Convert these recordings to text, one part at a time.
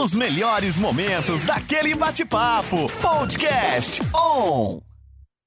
Os melhores momentos daquele bate-papo. Podcast On.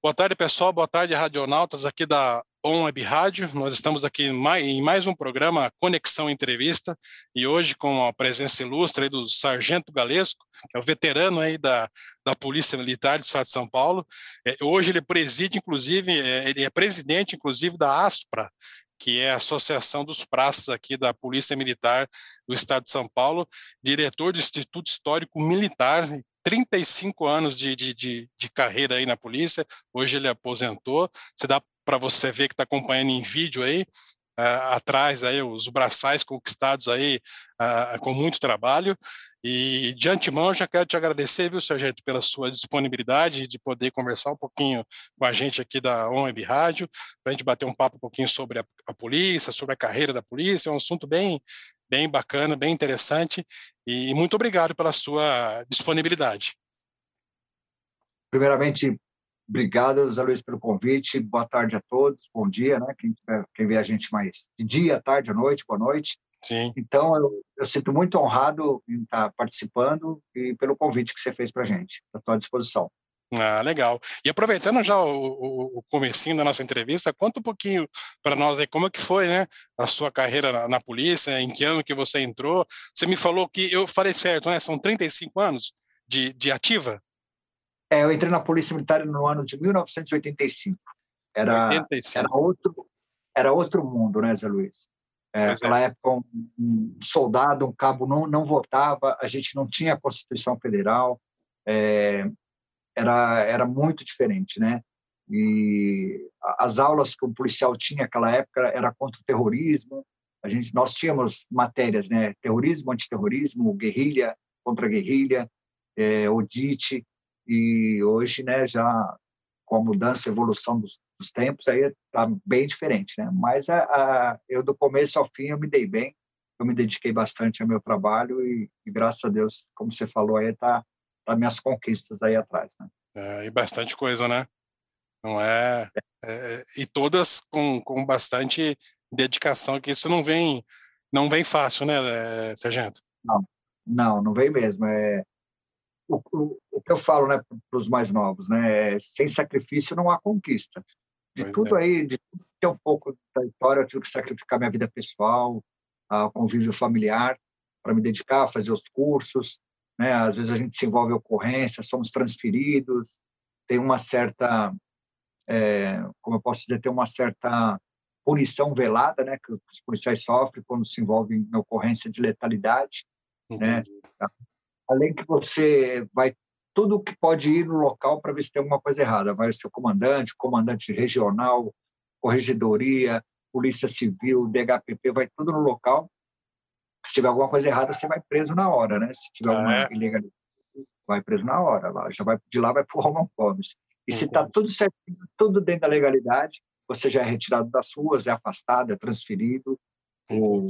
Boa tarde, pessoal. Boa tarde, radionautas aqui da On Web Rádio. Nós estamos aqui em mais um programa Conexão Entrevista e hoje com a presença ilustre do Sargento Galesco, que é o veterano aí da, da Polícia Militar do Estado de São Paulo. É, hoje ele preside, inclusive, é, ele é presidente, inclusive, da ASPRA, que é a Associação dos Praças aqui da Polícia Militar do Estado de São Paulo, diretor do Instituto Histórico Militar, 35 anos de, de, de, de carreira aí na polícia, hoje ele aposentou, você dá para você ver que está acompanhando em vídeo aí, uh, atrás aí os braçais conquistados aí uh, com muito trabalho, e de antemão já quero te agradecer, viu, Sargento, pela sua disponibilidade de poder conversar um pouquinho com a gente aqui da ONB Rádio, para a gente bater um papo um pouquinho sobre a, a, polícia, sobre a carreira da polícia, é um assunto bem, bem bacana, bem interessante, e muito obrigado pela sua disponibilidade. Primeiramente, obrigado, Zé Luiz, pelo convite, boa tarde a todos, bom dia, né, quem, quem vê a gente mais de dia, tarde, à noite, boa noite, Sim. Então, eu, eu, sinto muito honrado em estar participando e pelo convite que você fez para a gente. Estou à disposição. Ah, legal. E aproveitando já o, o, o comecinho da nossa entrevista, conta um pouquinho para nós aí como é que foi, né, a sua carreira na, na, polícia, em que ano que você entrou. Você me falou que, eu falei certo, né, são 35 anos de, de ativa? É, eu entrei na Polícia Militar no ano de 1985. Era, 85. era, outro, era outro mundo, né, Zé Luiz? É, naquela é. época, um, um, soldado, um cabo não, não votava, a gente não tinha a Constituição Federal, é, era, era muito diferente, né? E as aulas que o policial tinha naquela época era contra o terrorismo, a gente, nós tínhamos matérias, né? Terrorismo, antiterrorismo, guerrilha, contra guerrilha, é, odite, e hoje, né, já com a mudança, a evolução dos, dos tempos, aí está bem diferente, né? Mas a, a, eu, do começo ao fim, eu me dei bem, eu me dediquei bastante ao meu trabalho e, e graças a Deus, como você falou aí, tá, tá minhas conquistas aí atrás, né? É, e bastante coisa, né? Não é, é, e todas com, com bastante dedicação, que isso não vem não vem fácil, né, sargento? Não, não, não vem mesmo. É, o, o, que eu falo né, para os mais novos, né, é, sem sacrifício não há conquista. De pois tudo é. aí, de tudo que é um pouco da história, eu tive que sacrificar minha vida pessoal, o convívio familiar, para me dedicar a fazer os cursos. Né? Às vezes a gente se envolve em ocorrência, somos transferidos, tem uma certa, é, como eu posso dizer, tem uma certa punição velada, né, que os policiais sofrem quando se envolvem em ocorrência de letalidade, né? Além que você vai tudo que pode ir no local para ver se tem alguma coisa errada. Vai o seu comandante, comandante regional, corregedoria, polícia civil, DHPP, vai tudo no local. Se tiver alguma coisa errada, você vai preso na hora, né? Se tiver ah, alguma é? ilegalidade, vai preso na hora. Lá, já vai de lá vai para o Roman Gomes. E se está tudo certinho, tudo dentro da legalidade, você já é retirado das ruas, é afastado, é transferido. O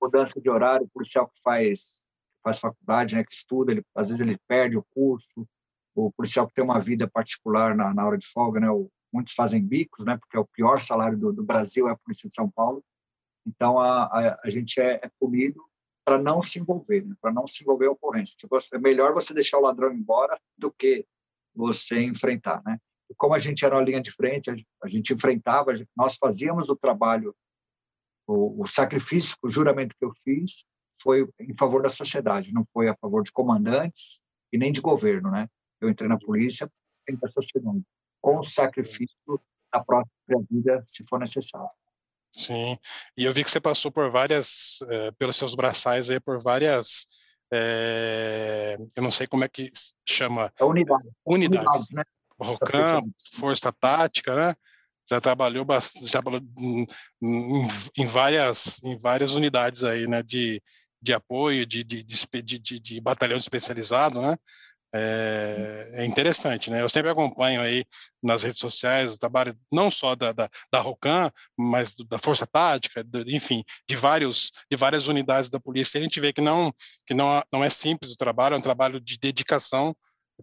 mudança de horário, o policial que faz faz faculdade, né, que estuda, ele, às vezes ele perde o curso, o policial que tem uma vida particular na, na hora de folga, né, o, muitos fazem bicos, né, porque é o pior salário do, do Brasil é a Polícia de São Paulo, então a, a, a gente é, é punido para não se envolver, né, para não se envolver em ocorrência. Tipo, é melhor você deixar o ladrão embora do que você enfrentar, né? E como a gente era uma linha de frente, a, a gente enfrentava, a gente, nós fazíamos o trabalho, o, o sacrifício, o juramento que eu fiz, foi em favor da sociedade, não foi a favor de comandantes e nem de governo, né? Eu entrei na polícia para a sociedade, com o sacrifício da própria vida, se for necessário. Sim, e eu vi que você passou por várias, é, pelos seus braçais aí, por várias, é, eu não sei como é que chama. É unidade. Unidades. Unidades né? ROCAM, Força Tática, né? Já trabalhou, já em, em, várias, em várias unidades aí, né? De, de apoio, de, de, de, de, batalhão especializado, né? É, é, interessante, né? Eu sempre acompanho aí nas redes sociais o trabalho não só da, da, da ROCAM, mas da Força Tática, do, enfim, de vários de várias unidades da polícia. A gente vê que não que não, não é simples o trabalho, é um trabalho de dedicação,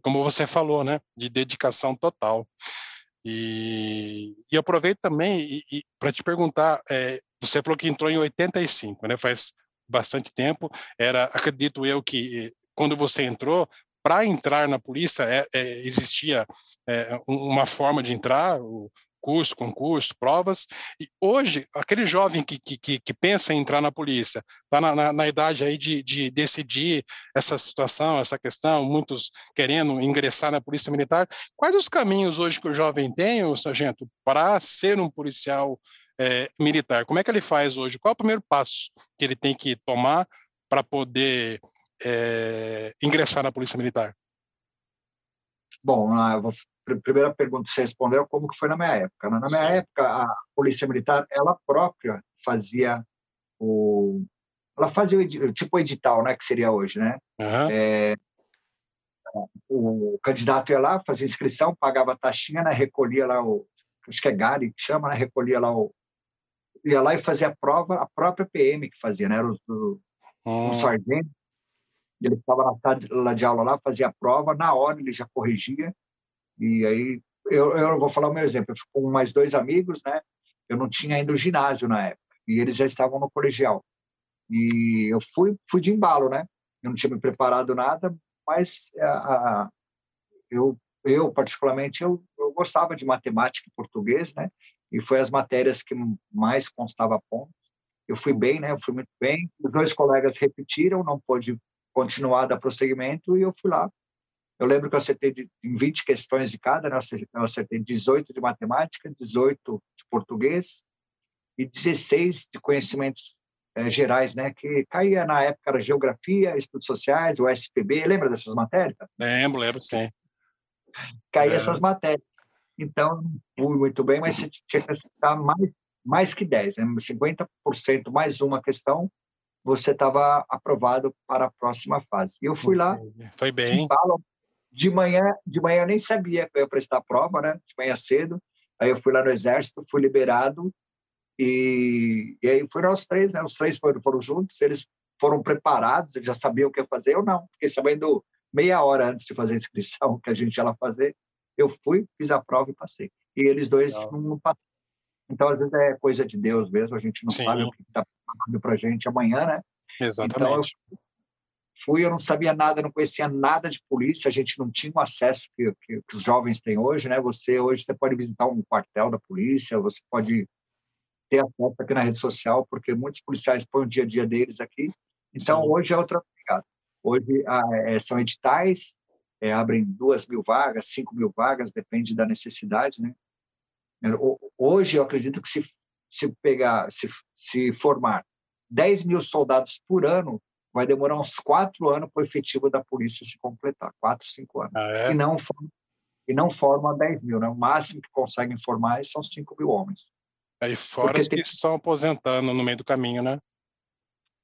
como você falou, né? De dedicação total. E, e aproveito também para te perguntar, é, você falou que entrou em 85, né? Faz bastante tempo. Era, acredito eu, que quando você entrou, para entrar na polícia é, é, existia é, uma forma de entrar, o curso, concurso, provas. E hoje, aquele jovem que, que, que pensa em entrar na polícia, está na, na, na, idade aí de, de decidir essa situação, essa questão, muitos querendo ingressar na polícia militar. Quais os caminhos hoje que o jovem tem, o sargento, para ser um policial é, militar? Como é que ele faz hoje? Qual é o primeiro passo que ele tem que tomar para poder é, ingressar na Polícia Militar? Bom, a primeira pergunta que você respondeu como que foi na minha época. Né? Na minha Sim. época, a Polícia Militar, ela própria fazia o... Ela fazia o tipo edital, né, que seria hoje, né? Uhum. É, o candidato ia lá, fazia inscrição, pagava taxinha, né, recolhia lá o... Acho que é GARI que chama, né? Recolhia lá o... Ia lá e fazia a prova, a própria PM que fazia, né? Era o, o, uhum. o sargento. Ele estava na sala de aula lá, fazia a prova, na hora ele já corrigia, e aí, eu, eu vou falar o meu exemplo, eu fui com mais dois amigos, né, eu não tinha ainda o ginásio na época, e eles já estavam no colegial, e eu fui, fui de embalo, né, eu não tinha me preparado nada, mas a, a, eu, eu, particularmente, eu, eu gostava de matemática e português, né, e foi as matérias que mais constava pontos, eu fui bem, né? Eu fui muito bem. Os dois colegas repetiram, não pôde continuar dar prosseguimento e eu fui lá. Eu lembro que eu acertei de, em 20 questões de cada, né? eu acertei 18 de matemática, 18 de português e 16 de conhecimentos é, gerais, né? Que caía na época era geografia, estudos sociais, o SPB. Lembra dessas matérias? Lembro, lembro, sim. Caía é. essas matérias. Então, fui muito bem, mas você tinha que acertar mais, mais que 10, né? 50% mais uma questão você estava aprovado para a próxima fase. E eu fui lá. Foi bem. De manhã, de manhã eu nem sabia que eu ia prestar a prova, né? De manhã cedo. Aí eu fui lá no exército, fui liberado e, e aí foram os três, né? Os três foram, foram juntos. Eles foram preparados, eles já sabiam o que ia fazer. Eu não, fiquei sabendo meia hora antes de fazer a inscrição que a gente ia lá fazer. Eu fui, fiz a prova e passei. E eles dois não, não passaram. Então, às vezes é coisa de Deus mesmo, a gente não Sim. sabe o que está falando para a gente amanhã, né? Exatamente. Então, fui, eu não sabia nada, não conhecia nada de polícia, a gente não tinha o acesso que, que, que, os jovens têm hoje, né? Você hoje você pode visitar um quartel da polícia, você pode ter acesso aqui na rede social, porque muitos policiais põem o dia a dia deles aqui. Então, Sim. hoje é outra pegada. Hoje é, são editais, é, abrem duas mil vagas, cinco mil vagas, depende da necessidade, né? Hoje, eu acredito que se, se pegar, se, se formar 10 mil soldados por ano, vai demorar uns quatro anos para o efetivo da polícia se completar, quatro, cinco anos. Ah, é? E não e não forma 10 mil, né? O máximo que conseguem formar são 5 mil homens. Aí fora os que estão aposentando no meio do caminho, né?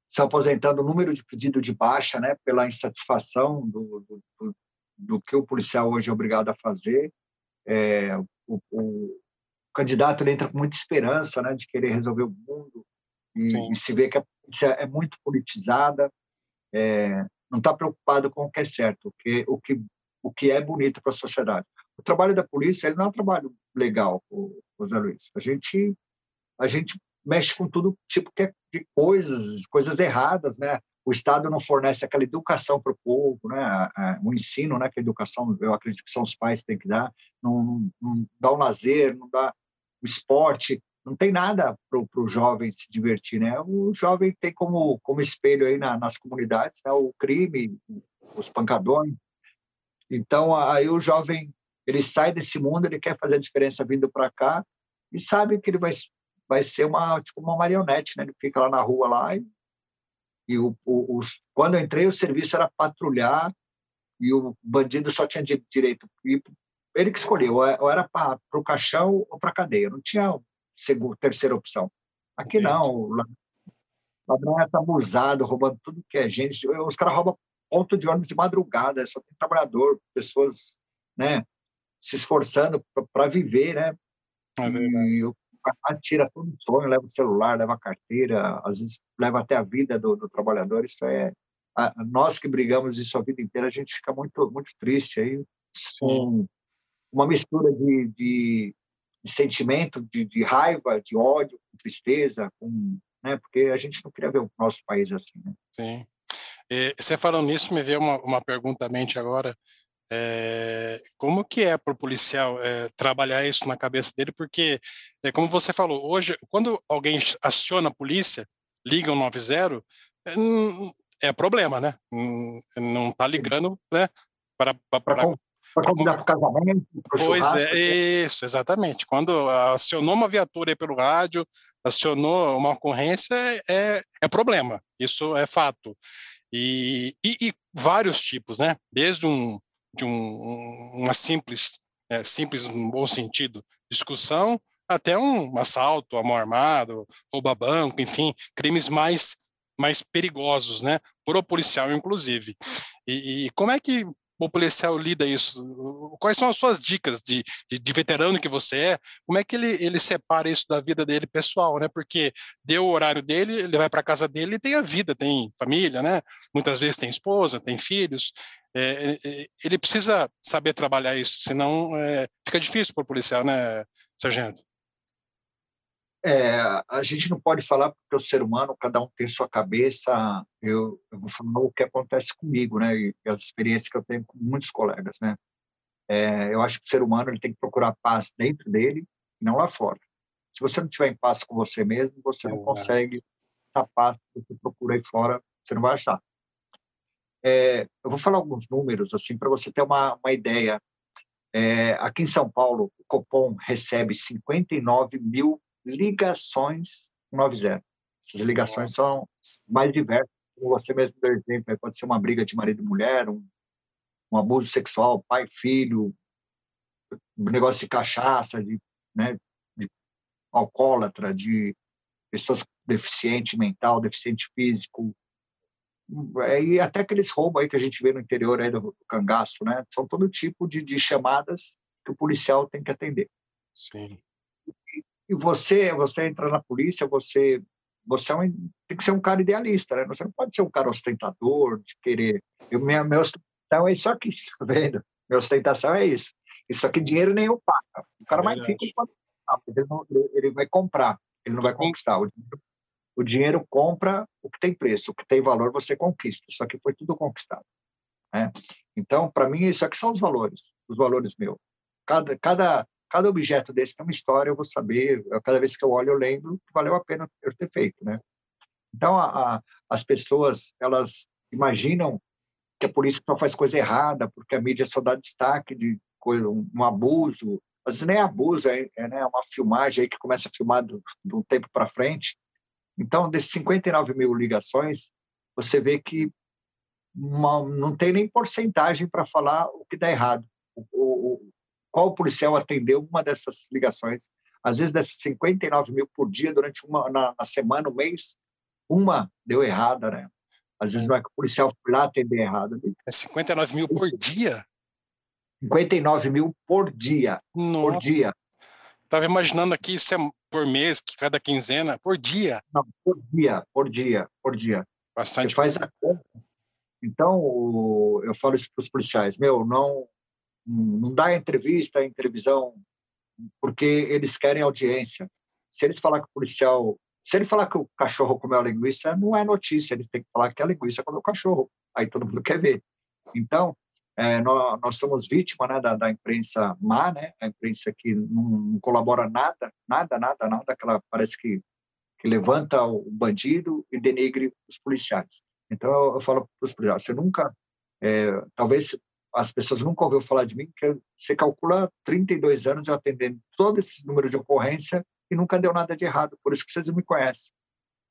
Estão aposentando o número de pedido de baixa, né? Pela insatisfação do, do, do, do que o policial hoje é obrigado a fazer. É, o, o, candidato ele entra com muita esperança né, de querer resolver o mundo e, e se vê que a polícia é muito politizada, é, não está preocupado com o que é certo, o que, o que, o que é bonito para a sociedade. O trabalho da polícia ele não é um trabalho legal, o, o Zé Luiz. A gente, a gente mexe com tudo tipo é de coisas, coisas erradas, né? O Estado não fornece aquela educação para o povo, né? O ensino, né? Que a educação, eu acredito que são os pais que têm que dar, não, não, não dá o um lazer, não dá o esporte, não tem nada para o jovem se divertir, né? O jovem tem como, como espelho aí na, nas comunidades né? o crime, os pancadões. Então, aí o jovem, ele sai desse mundo, ele quer fazer a diferença vindo para cá e sabe que ele vai, vai ser uma, tipo uma marionete, né? Ele fica lá na rua lá e, e o, o, os, quando eu entrei, o serviço era patrulhar e o bandido só tinha direito ele que escolheu, ou era para o caixão ou para a cadeia, não tinha segunda, terceira opção. Aqui não, o ladrão está abusado, roubando tudo que é gente. Os caras roubam ponto de ônibus de madrugada, só tem trabalhador, pessoas né, se esforçando para viver, né? É e o tira todo o sonho, leva o celular, leva a carteira, às vezes leva até a vida do, do trabalhador. Isso é. A, nós que brigamos isso a vida inteira, a gente fica muito, muito triste aí. Com, uma mistura de, de, de sentimento de, de, raiva, de ódio, com tristeza, com né? Porque a gente não queria ver o nosso país assim, né? Sim. E, você falando nisso, me veio uma, uma pergunta à mente agora. É, como que é para o policial é, trabalhar isso na cabeça dele? Porque, é, como você falou, hoje, quando alguém aciona a polícia, liga o 90, é, é problema, né? Não está ligando né, para, para, convidar para o casamento, para o Pois é, isso, exatamente. Quando acionou uma viatura pelo rádio, acionou uma ocorrência, é, é problema, isso é fato. E, e, e vários tipos, né? Desde um, de um, uma simples, é, simples no bom sentido, discussão, até um assalto, amor armado, rouba banco, enfim, crimes mais mais perigosos, né, pro policial inclusive. E, e como é que o policial lida isso? Quais são as suas dicas de, de, de, veterano que você é? Como é que ele, ele separa isso da vida dele pessoal, né? Porque deu o horário dele, ele vai para casa dele e tem a vida, tem família, né? Muitas vezes tem esposa, tem filhos. É, é, é ele precisa saber trabalhar isso, senão é, fica difícil para o policial, né, sargento? É, a gente não pode falar porque o ser humano, cada um tem sua cabeça. Eu, eu vou falar o que acontece comigo, né? E as experiências que eu tenho com muitos colegas, né? É, eu acho que o ser humano ele tem que procurar paz dentro dele e não lá fora. Se você não estiver em paz com você mesmo, você não consegue a paz que você procura aí fora, você não vai achar. É, eu vou falar alguns números assim para você ter uma, uma ideia. É, aqui em São Paulo, o Copom recebe 59 mil ligações 90. Essas ligações são mais diversas, como você mesmo deu exemplo, pode ser uma briga de marido e mulher, um, um abuso sexual, pai filho, um negócio de cachaça, de, né, de alcoólatra, de pessoas deficiente mental, deficiente físico, e até aqueles roubos aí que a gente vê no interior aí do, do cangaço, né? São todo tipo de, de chamadas que o policial tem que atender. Sim. E você, você entra na polícia, você você é um, tem que ser um cara idealista, né? Você não pode ser um cara ostentador, de querer. Eu, minha, minha ostentação é isso aqui, tá vendo? Minha ostentação é isso. Isso aqui dinheiro nenhum paga. O cara é mais rico pode ele, não, ele vai comprar, ele não vai conquistar. O dinheiro, o dinheiro compra o que tem preço, o que tem valor você conquista. Isso aqui foi tudo conquistado. Né? Então, para mim, isso aqui são os valores, os valores meus. Cada, cada, cada objeto desse tem uma história, eu vou saber, cada vez que eu olho eu lembro que valeu a pena eu ter feito, né? Então, a, a, as pessoas, elas imaginam que a polícia só faz coisa errada porque a mídia só dá destaque de coisa, um, um abuso, às vezes nem é abuso, é, é né, uma filmagem que começa a filmar de um tempo para frente. Então, desses 59 mil ligações, você vê que uma, não tem nem porcentagem para falar o que dá errado. O, o, qual policial atendeu uma dessas ligações. Às vezes, dessas 59 mil por dia, durante uma na, na semana, um mês, uma deu errada, né? Às vezes não é que o policial foi lá atender errado. Né? É 59 mil por dia? 59 mil por dia. Nossa. Por dia. Estava imaginando aqui se é por mês, que cada quinzena, por dia. Não, por dia, por dia, por dia. Bastante. Você faz a conta. Então, eu falo isso para os policiais: meu, não, não dá entrevista em televisão porque eles querem audiência. Se eles falar que o policial, se ele falar que o cachorro comeu a linguiça, não é notícia, eles têm que falar que a linguiça comeu o cachorro. Aí todo mundo quer ver. Então, é, nós, nós, somos vítima né, da, da, imprensa má, né? A imprensa que não, não, colabora nada, nada, nada, nada, que ela parece que, que levanta o bandido e denigre os policiais. Então, eu, eu falo para os policiais, você nunca, é, talvez as pessoas nunca ouviram falar de mim, que você calcula 32 anos eu atendendo todo esse número de ocorrência e nunca deu nada de errado, por isso que vocês me conhecem.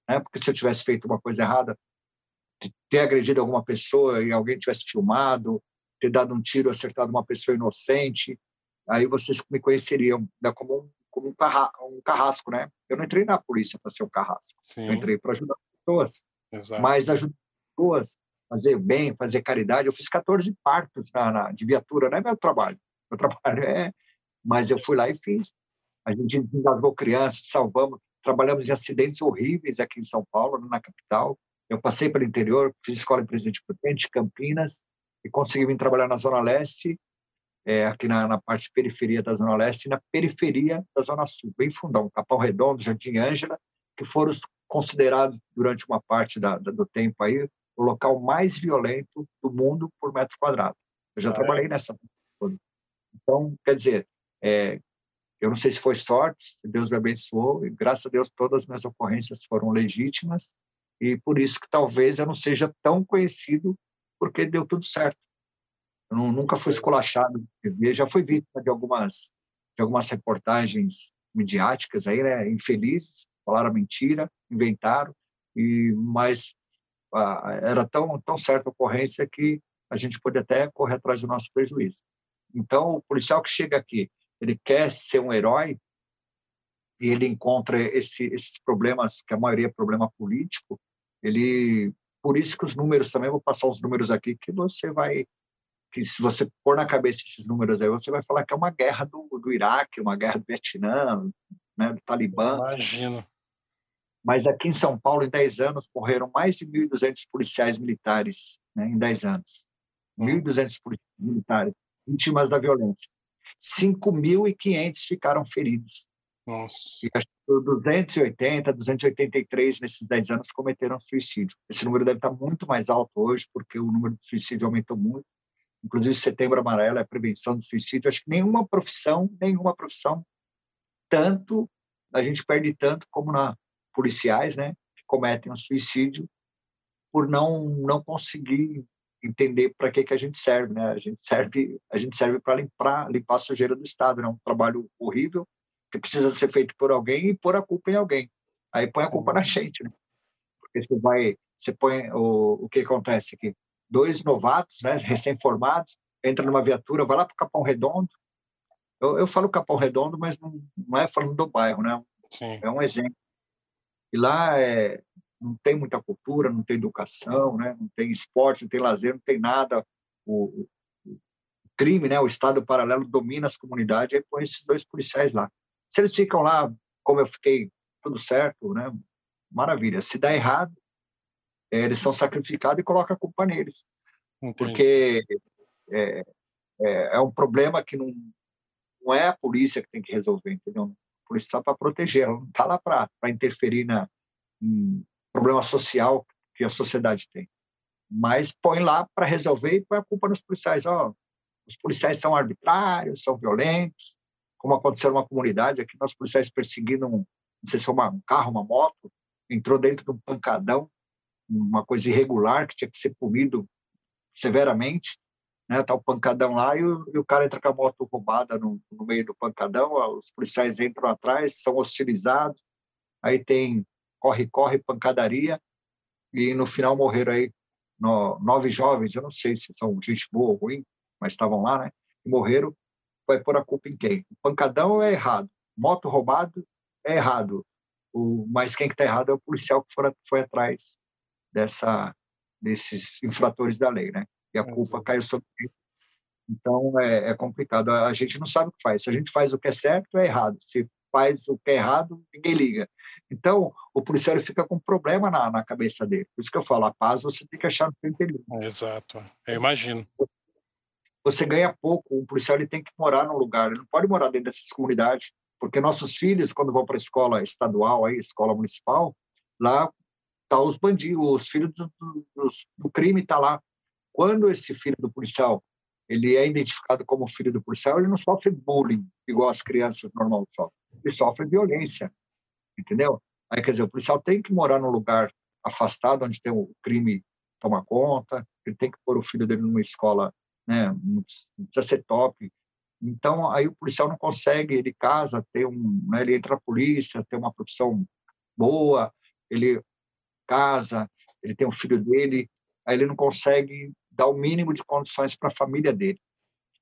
Né? Porque se eu tivesse feito uma coisa errada, ter agredido alguma pessoa e alguém tivesse filmado, ter dado um tiro, acertado uma pessoa inocente, aí vocês me conheceriam né, como um, como um, carra, um carrasco, né? Eu não entrei na polícia para ser um carrasco, Sim. eu entrei para ajudar pessoas, Exato. mas ajudar pessoas fazer bem, fazer caridade. Eu fiz 14 partos na, na, de viatura, não é meu trabalho. Meu trabalho é. Mas eu fui lá e fiz. A gente engasgou crianças, salvamos. Trabalhamos em acidentes horríveis aqui em São Paulo, na capital. Eu passei pelo interior, fiz escola em Presidente Prudente, Campinas, e consegui vir trabalhar na Zona Leste, é, aqui na, na, parte de periferia da Zona Leste, e na periferia da Zona Sul, bem fundão, Capão Redondo, Jardim Ângela, que foram os considerado durante uma parte da, do tempo aí o local mais violento do mundo por metro quadrado. Eu já ah, trabalhei é? nessa. Então, quer dizer, é, eu não sei se foi sorte, Deus me abençoou, e graças a Deus todas as minhas ocorrências foram legítimas, e por isso que talvez eu não seja tão conhecido, porque deu tudo certo. Eu não, nunca fui esculachado TV, já fui vítima de algumas, de algumas reportagens midiáticas aí, né, infelizes, falaram mentira, inventaram, e mas era tão tão certa a ocorrência que a gente pode até correr atrás do nosso prejuízo. Então, o policial que chega aqui, ele quer ser um herói e ele encontra esse, esses problemas, que a maioria é problema político, ele por isso que os números também vou passar os números aqui que você vai que se você pôr na cabeça esses números aí você vai falar que é uma guerra do, do Iraque uma guerra do Vietnã né do Talibã imagino mas aqui em São Paulo, em 10 anos, morreram mais de 1.200 policiais militares, né, em 10 anos. 1.200 policiais militares vítimas da violência. 5.500 ficaram feridos. Nossa. E 280, 283 nesses 10 anos cometeram suicídio. Esse número deve estar muito mais alto hoje, porque o número de suicídio aumentou muito. Inclusive, Setembro Amarelo é a prevenção do suicídio. Acho que nenhuma profissão, nenhuma profissão, tanto, a gente perde tanto como na policiais, né, que cometem um suicídio por não não conseguir entender para que que a gente serve, né? A gente serve a gente serve para limpar limpar a sujeira do estado, né? Um trabalho horrível que precisa ser feito por alguém e pôr a culpa em alguém. Aí põe a culpa na gente, né? Porque você vai você põe o o que acontece aqui? Dois novatos, né, recém-formados, entra numa viatura, vai lá para o Capão Redondo. Eu, eu falo Capão Redondo, mas não, não é falando do bairro, né? Sim. É um exemplo e lá é, não tem muita cultura, não tem educação, né? não tem esporte, não tem lazer, não tem nada. O, o crime, né? o Estado paralelo domina as comunidades, aí põe esses dois policiais lá. Se eles ficam lá, como eu fiquei, tudo certo, né? maravilha. Se dá errado, é, eles são sacrificados e coloca a culpa neles. Entendi. Porque é, é, é, um problema que não, não é a polícia que tem que resolver, entendeu? Polícia está para proteger, ela não está lá para interferir na em problema social que a sociedade tem. Mas põe lá para resolver e põe a culpa nos policiais. Oh, os policiais são arbitrários, são violentos, como aconteceu numa comunidade aqui, nós policiais perseguindo um, não sei se foi uma, um carro, uma moto, entrou dentro de um pancadão, uma coisa irregular que tinha que ser punido severamente, né? Tá o pancadão lá e o, e o cara entra com a moto roubada no, no, meio do pancadão, os policiais entram atrás, são hostilizados, aí tem corre, corre, pancadaria, e no final morreram aí no, nove jovens, eu não sei se são gente boa ou ruim, mas estavam lá, né? E morreram, vai pôr a culpa em quem? O pancadão é errado, moto roubado é errado, o, mas quem que está errado é o policial que foi, foi atrás dessa desses infratores da lei, né? E a culpa caiu sobre ele. Então é, é, complicado. A gente não sabe o que faz. Se a gente faz o que é certo, é errado. Se faz o que é errado, ninguém liga. Então o policial fica com um problema na, na cabeça dele. Por isso que eu falo, a paz você tem que achar no seu interior. Exato. Eu imagino. Você ganha pouco. O policial ele tem que morar num lugar. Ele não pode morar dentro dessas comunidades, porque nossos filhos, quando vão para a escola estadual, aí, escola municipal, lá tá os bandidos, os filhos do, do, do crime tá lá quando esse filho do policial ele é identificado como filho do policial, ele não sofre bullying igual as crianças normais sofrem. Ele sofre violência, entendeu? Aí, quer dizer, o policial tem que morar num lugar afastado, onde tem o crime toma conta, ele tem que pôr o filho dele numa escola, né, não precisa ser top. Então, aí o policial não consegue, ele casa, tem um, né, ele entra na polícia, tem uma profissão boa, ele casa, ele tem um filho dele, aí ele não consegue dar o mínimo de condições para a família dele.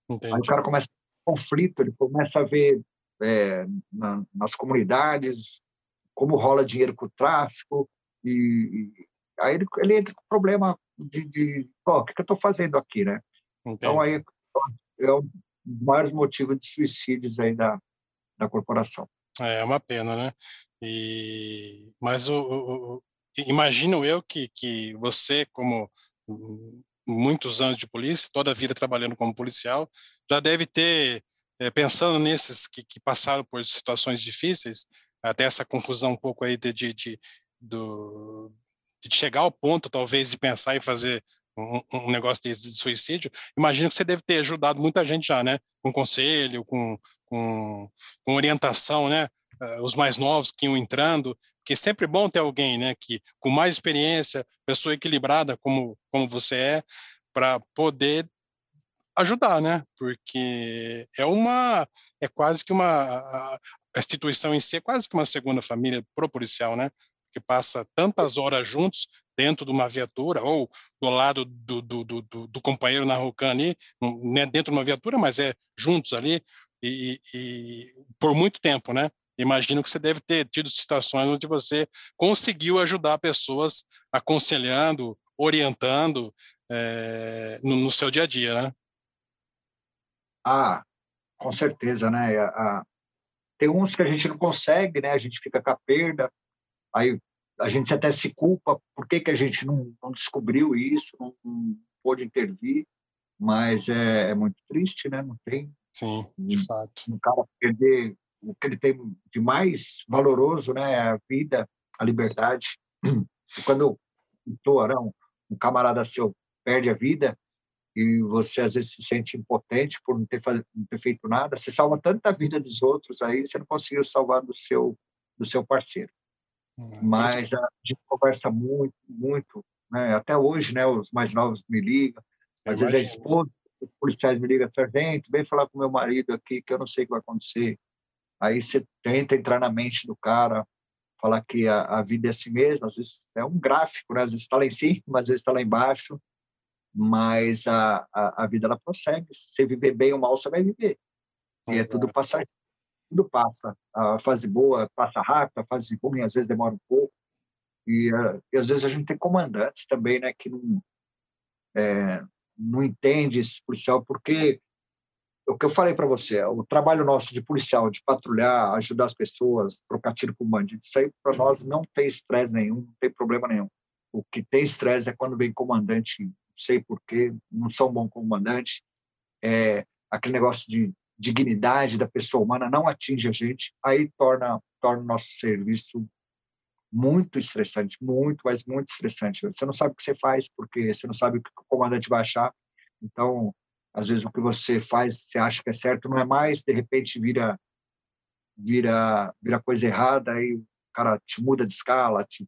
Entendi. Aí o cara começa a conflito, ele começa a ver é, na, nas comunidades como rola dinheiro com o tráfico, e, e aí ele, ele, entra com problema de, de o que, que eu estou fazendo aqui, né? Entendi. Então aí é um dos maiores motivos de suicídios aí da, da corporação. É, é uma pena, né? E mas o, o, o imagino eu que que você como muitos anos de polícia, toda a vida trabalhando como policial, já deve ter, é, pensando nesses que, que, passaram por situações difíceis, até essa confusão um pouco aí de, de, de, do, de chegar ao ponto, talvez, de pensar em fazer um, um, negócio desse de suicídio, imagino que você deve ter ajudado muita gente já, né? Com conselho, com, com, com orientação, né? Uh, os mais novos que iam entrando, que é sempre bom ter alguém, né? Que com mais experiência, pessoa equilibrada como como você é, para poder ajudar, né? Porque é uma, é quase que uma a, instituição em si é quase que uma segunda família pro policial, né? Que passa tantas horas juntos dentro de uma viatura ou do lado do, do, do, do companheiro na Rocan ali, não é dentro de uma viatura, mas é juntos ali e, e, por muito tempo, né? Imagino que você deve ter tido situações onde você conseguiu ajudar pessoas aconselhando, orientando é, no, no, seu dia a dia, né? Ah, com certeza, né? A, a, tem uns que a gente não consegue, né? A gente fica com a perda, aí a gente até se culpa, por que, que a gente não, não descobriu isso, não, não, pôde intervir, mas é, é, muito triste, né? Não tem. Sim, de um, fato. Um cara perder o que ele tem de mais valoroso, né? É a vida, a liberdade. E quando eu não, um camarada seu perde a vida e você às vezes se sente impotente por não ter, não ter feito nada, você salva tanta vida dos outros aí, você não conseguiu salvar do seu do seu parceiro. Hum, Mas a gente conversa muito, muito, né? até hoje, né? Os mais novos me ligam, às vezes a esposa, os policiais me ligam, sargento, vem falar com meu marido aqui que eu não sei o que vai acontecer. Aí você tenta entrar na mente do cara, falar que a, a vida é assim mesmo, às vezes é um gráfico, né? às vezes está lá em cima, às vezes está lá embaixo, mas a, a, a, vida ela prossegue. Se viver bem ou mal, você vai viver. E é tudo passar tudo passa. A fase boa passa rápido, a fase ruim às vezes demora um pouco. E, uh, e às vezes a gente tem comandantes também, né, que não é, não entende esse policial porque o que eu falei para você, o trabalho nosso de policial, de patrulhar, ajudar as pessoas, trocar tiro com bandido, isso aí para nós não tem estresse nenhum, não tem problema nenhum. O que tem estresse é quando vem comandante, não sei porquê, não são bom comandante, é aquele negócio de dignidade da pessoa humana não atinge a gente, aí torna torna o nosso serviço muito estressante, muito, mas muito estressante. Você não sabe o que você faz, porque você não sabe o que o comandante vai achar. Então, às vezes o que você faz, você acha que é certo, não é mais, de repente vira vira vira coisa errada, aí o cara te muda de escala, te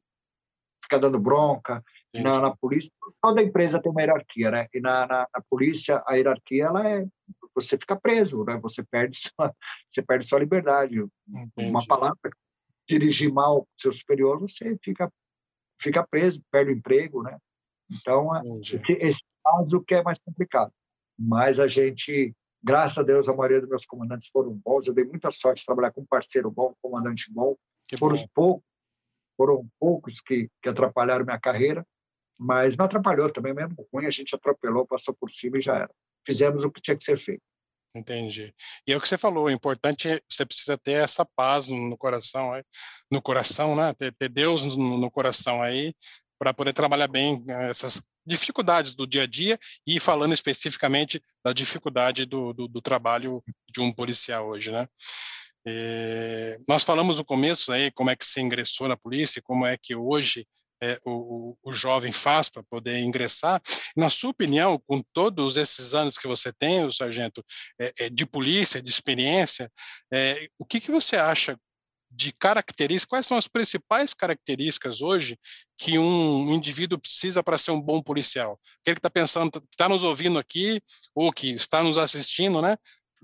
fica dando bronca. Na, na, polícia, toda empresa tem uma hierarquia, né? E na, na, na polícia, a hierarquia ela é você fica preso, né? Você perde sua, você perde sua liberdade. Entendi. Uma palavra, dirigir mal seu superior, você fica fica preso, perde o emprego, né? Então, é, esse, esse caso que é mais complicado. Mas a gente, graças a Deus, a maioria dos meus comandantes foram bons. Eu dei muita sorte de trabalhar com um parceiro bom, um comandante bom. Que foram bom. os poucos, foram poucos que, que atrapalharam minha carreira, mas não atrapalhou também, mesmo ruim, a gente atropelou, passou por cima e já era fizemos o que tinha que ser feito. Entendi. E é o que você falou, o importante é você precisa ter essa paz no coração, no coração, né? Ter, ter Deus no, no coração aí para poder trabalhar bem né, essas dificuldades do dia a dia e falando especificamente da dificuldade do, do, do trabalho de um policial hoje, né? E nós falamos no começo aí como é que você ingressou na polícia, como é que hoje é, o, o, jovem faz para poder ingressar. Na sua opinião, com todos esses anos que você tem, o sargento, é, é, de polícia, de experiência, o que, que você acha de características, quais são as principais características hoje que um indivíduo precisa para ser um bom policial? Aquele que está pensando, que está nos ouvindo aqui, ou que está nos assistindo, né?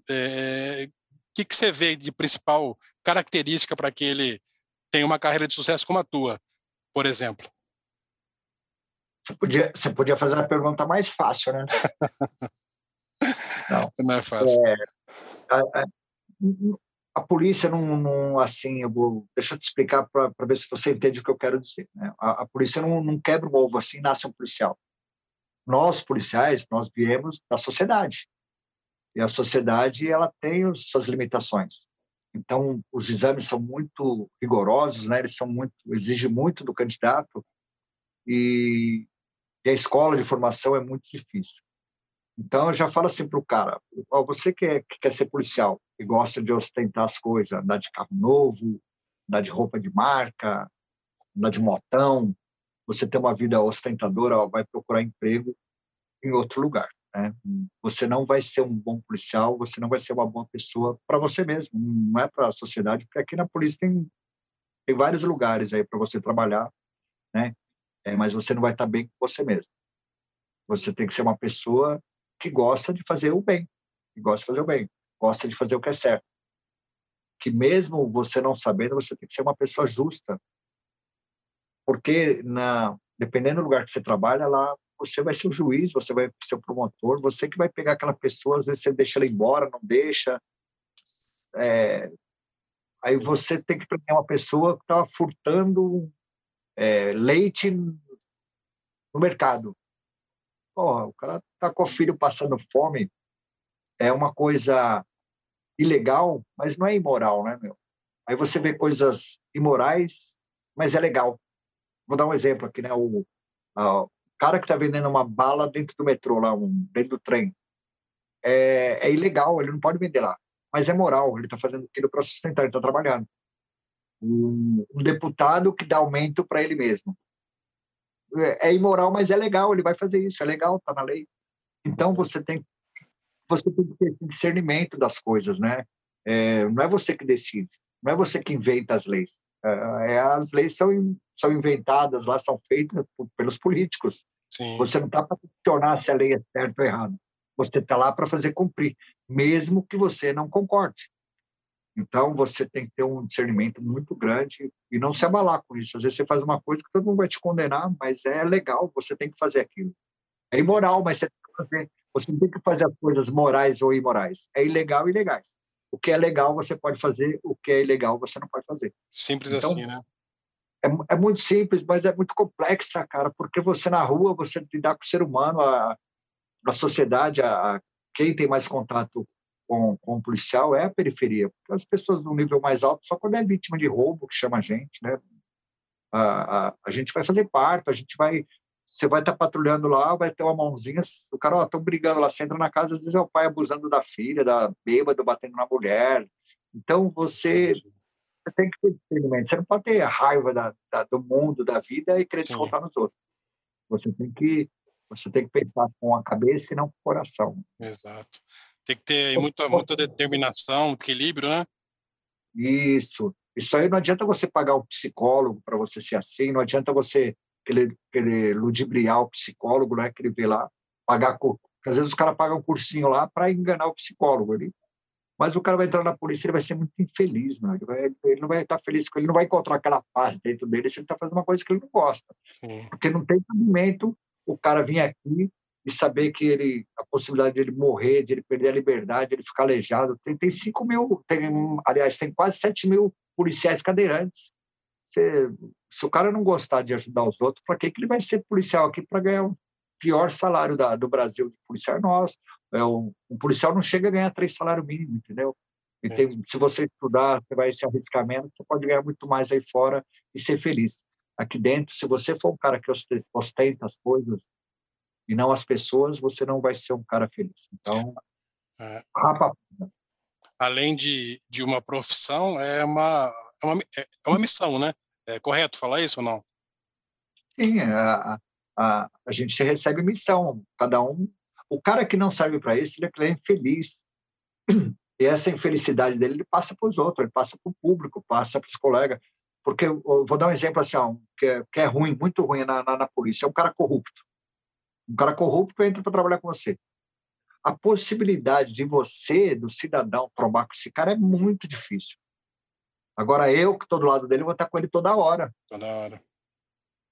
É, o que, que você vê de principal característica para que ele tenha uma carreira de sucesso como a tua? por exemplo? Você podia, você podia fazer a pergunta mais fácil, né? Não, não é fácil. É, a, polícia não, não, assim, eu vou, deixa eu te explicar para ver se você entende o que eu quero dizer. Né? A, a, polícia não, não quebra o ovo assim, nasce um policial. Nós, policiais, nós viemos da sociedade. E a sociedade, ela tem suas limitações. Então, os exames são muito rigorosos, né? Eles são muito exigem muito do candidato e, e a escola de formação é muito difícil. Então, eu já falo assim para o cara: oh, você que, é, que, quer ser policial e gosta de ostentar as coisas, andar de carro novo, andar de roupa de marca, andar de motão, você ter uma vida ostentadora, vai procurar emprego em outro lugar. Né? Você não vai ser um bom policial, você não vai ser uma boa pessoa para você mesmo, não é para a sociedade, porque aqui na polícia tem, tem vários lugares aí para você trabalhar, né? É, mas você não vai estar bem com você mesmo. Você tem que ser uma pessoa que gosta de fazer o bem, que gosta de fazer o bem, gosta de fazer o que é certo. Que mesmo você não sabendo, você tem que ser uma pessoa justa. Porque na dependendo do lugar que você trabalha, lá você vai ser o juiz, você vai ser o promotor, você que vai pegar aquela pessoa, às vezes você deixa ela embora, não deixa. É, aí você tem que pegar uma pessoa que estava furtando é, leite no mercado. Porra, o cara tá com o filho passando fome, é uma coisa ilegal, mas não é imoral, né, meu? Aí você vê coisas imorais, mas é legal. Vou dar um exemplo aqui, né? O, a, cara que está vendendo uma bala dentro do metrô, lá, um, dentro do trem, é, é, ilegal, ele não pode vender lá. Mas é moral, ele está fazendo aquilo para sustentar, ele está trabalhando. Um, um, deputado que dá aumento para ele mesmo. É, é, imoral, mas é legal, ele vai fazer isso, é legal, está na lei. Então você tem, você tem que ter discernimento das coisas, né? É, não é você que decide, não é você que inventa as leis. É, é, as leis são, são inventadas lá, são feitas por, pelos políticos. Sim. Você não está para questionar se a lei é certa ou errada. Você está lá para fazer cumprir, mesmo que você não concorde. Então, você tem que ter um discernimento muito grande e não se abalar com isso. Às vezes você faz uma coisa que todo mundo vai te condenar, mas é legal, você tem que fazer aquilo. É imoral, mas você tem que fazer, você tem que fazer as coisas morais ou imorais. É ilegal e ilegais. O que é legal você pode fazer, o que é ilegal você não pode fazer. Simples então, assim, né? É, é, muito simples, mas é muito complexa, cara, porque você na rua, você lidar com o ser humano, a, a sociedade, a, a quem tem mais contato com, com o policial é a periferia. Porque as pessoas no nível mais alto, só quando é vítima de roubo, que chama a gente, né? A, a, a gente vai fazer parto, a gente vai você vai estar tá patrulhando lá, vai ter uma mãozinha, o cara, ó, estão brigando lá, você entra na casa, às vezes é o pai abusando da filha, da bêbado, batendo na mulher. Então, você, você tem que ter discernimento. Você não pode ter raiva da, da, do mundo, da vida e querer descontar nos outros. Você tem que você tem que pensar com a cabeça e não com o coração. Exato. Tem que ter muita, muita determinação, equilíbrio, né? Isso. Isso aí não adianta você pagar um psicólogo para você ser assim, não adianta você ele, ele ludibriar o psicólogo, né, que ele vê lá, pagar, porque às vezes os caras pagam um cursinho lá para enganar o psicólogo ali. Mas o cara vai entrar na polícia, ele vai ser muito infeliz, Ele, vai, ele não vai estar feliz, ele não vai encontrar aquela paz dentro dele se ele está fazendo uma coisa que ele não gosta. Sim. Porque não tem cabimento o cara vir aqui e saber que ele a possibilidade de ele morrer, de ele perder a liberdade, de ele ficar aleijado. Tem, tem 5 mil, tem, aliás, tem quase 7 mil policiais cadeirantes. Você, se o cara não gostar de ajudar os outros, para que, que ele vai ser policial aqui para ganhar o pior salário da, do Brasil de policial é nosso? É, um, um, policial não chega a ganhar três salários mínimos, entendeu? E tem, se você estudar, você vai se arriscar menos, você pode ganhar muito mais aí fora e ser feliz. Aqui dentro, se você for um cara que ostenta as coisas e não as pessoas, você não vai ser um cara feliz. Então, é. rapa. Além de, de uma profissão, é uma, é uma, é, é uma missão, né? É correto falar isso ou não? Sim, a, a, a gente recebe missão, cada um. O cara que não serve para isso, ele é infeliz. E essa infelicidade dele, ele passa para os outros, ele passa para o público, passa para os colegas. Porque, eu vou dar um exemplo assim, ó, que, é, que é ruim, muito ruim na, na, na polícia, é um cara corrupto. Um cara corrupto entra para trabalhar com você. A possibilidade de você, do cidadão, trombar com esse cara é muito difícil. Agora, eu que estou do lado dele, vou estar com ele toda hora. Toda hora.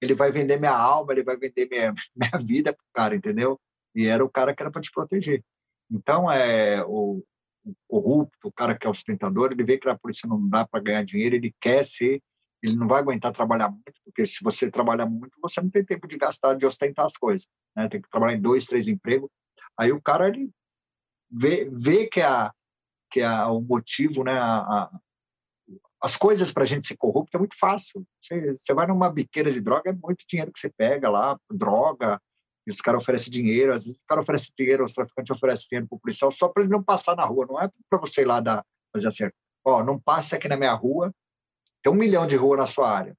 Ele vai vender minha alma, ele vai vender minha, minha vida para o cara, entendeu? E era o cara que era para te proteger. Então, é o, o corrupto, o cara que é ostentador, ele vê que a polícia não dá para ganhar dinheiro, ele quer ser, ele não vai aguentar trabalhar muito, porque se você trabalhar muito, você não tem tempo de gastar, de ostentar as coisas. Né? Tem que trabalhar em dois, três empregos. Aí o cara, ele vê, vê que, a, que a, o motivo, né, a, as coisas para a gente ser corrupto é muito fácil. Você, você, vai numa biqueira de droga, é muito dinheiro que você pega lá, droga, e os caras oferecem dinheiro, às vezes o cara oferece dinheiro, os traficantes oferecem dinheiro para o policial só para ele não passar na rua, não é para você ir lá dar, fazer assim, ó, não passe aqui na minha rua, tem um milhão de rua na sua área.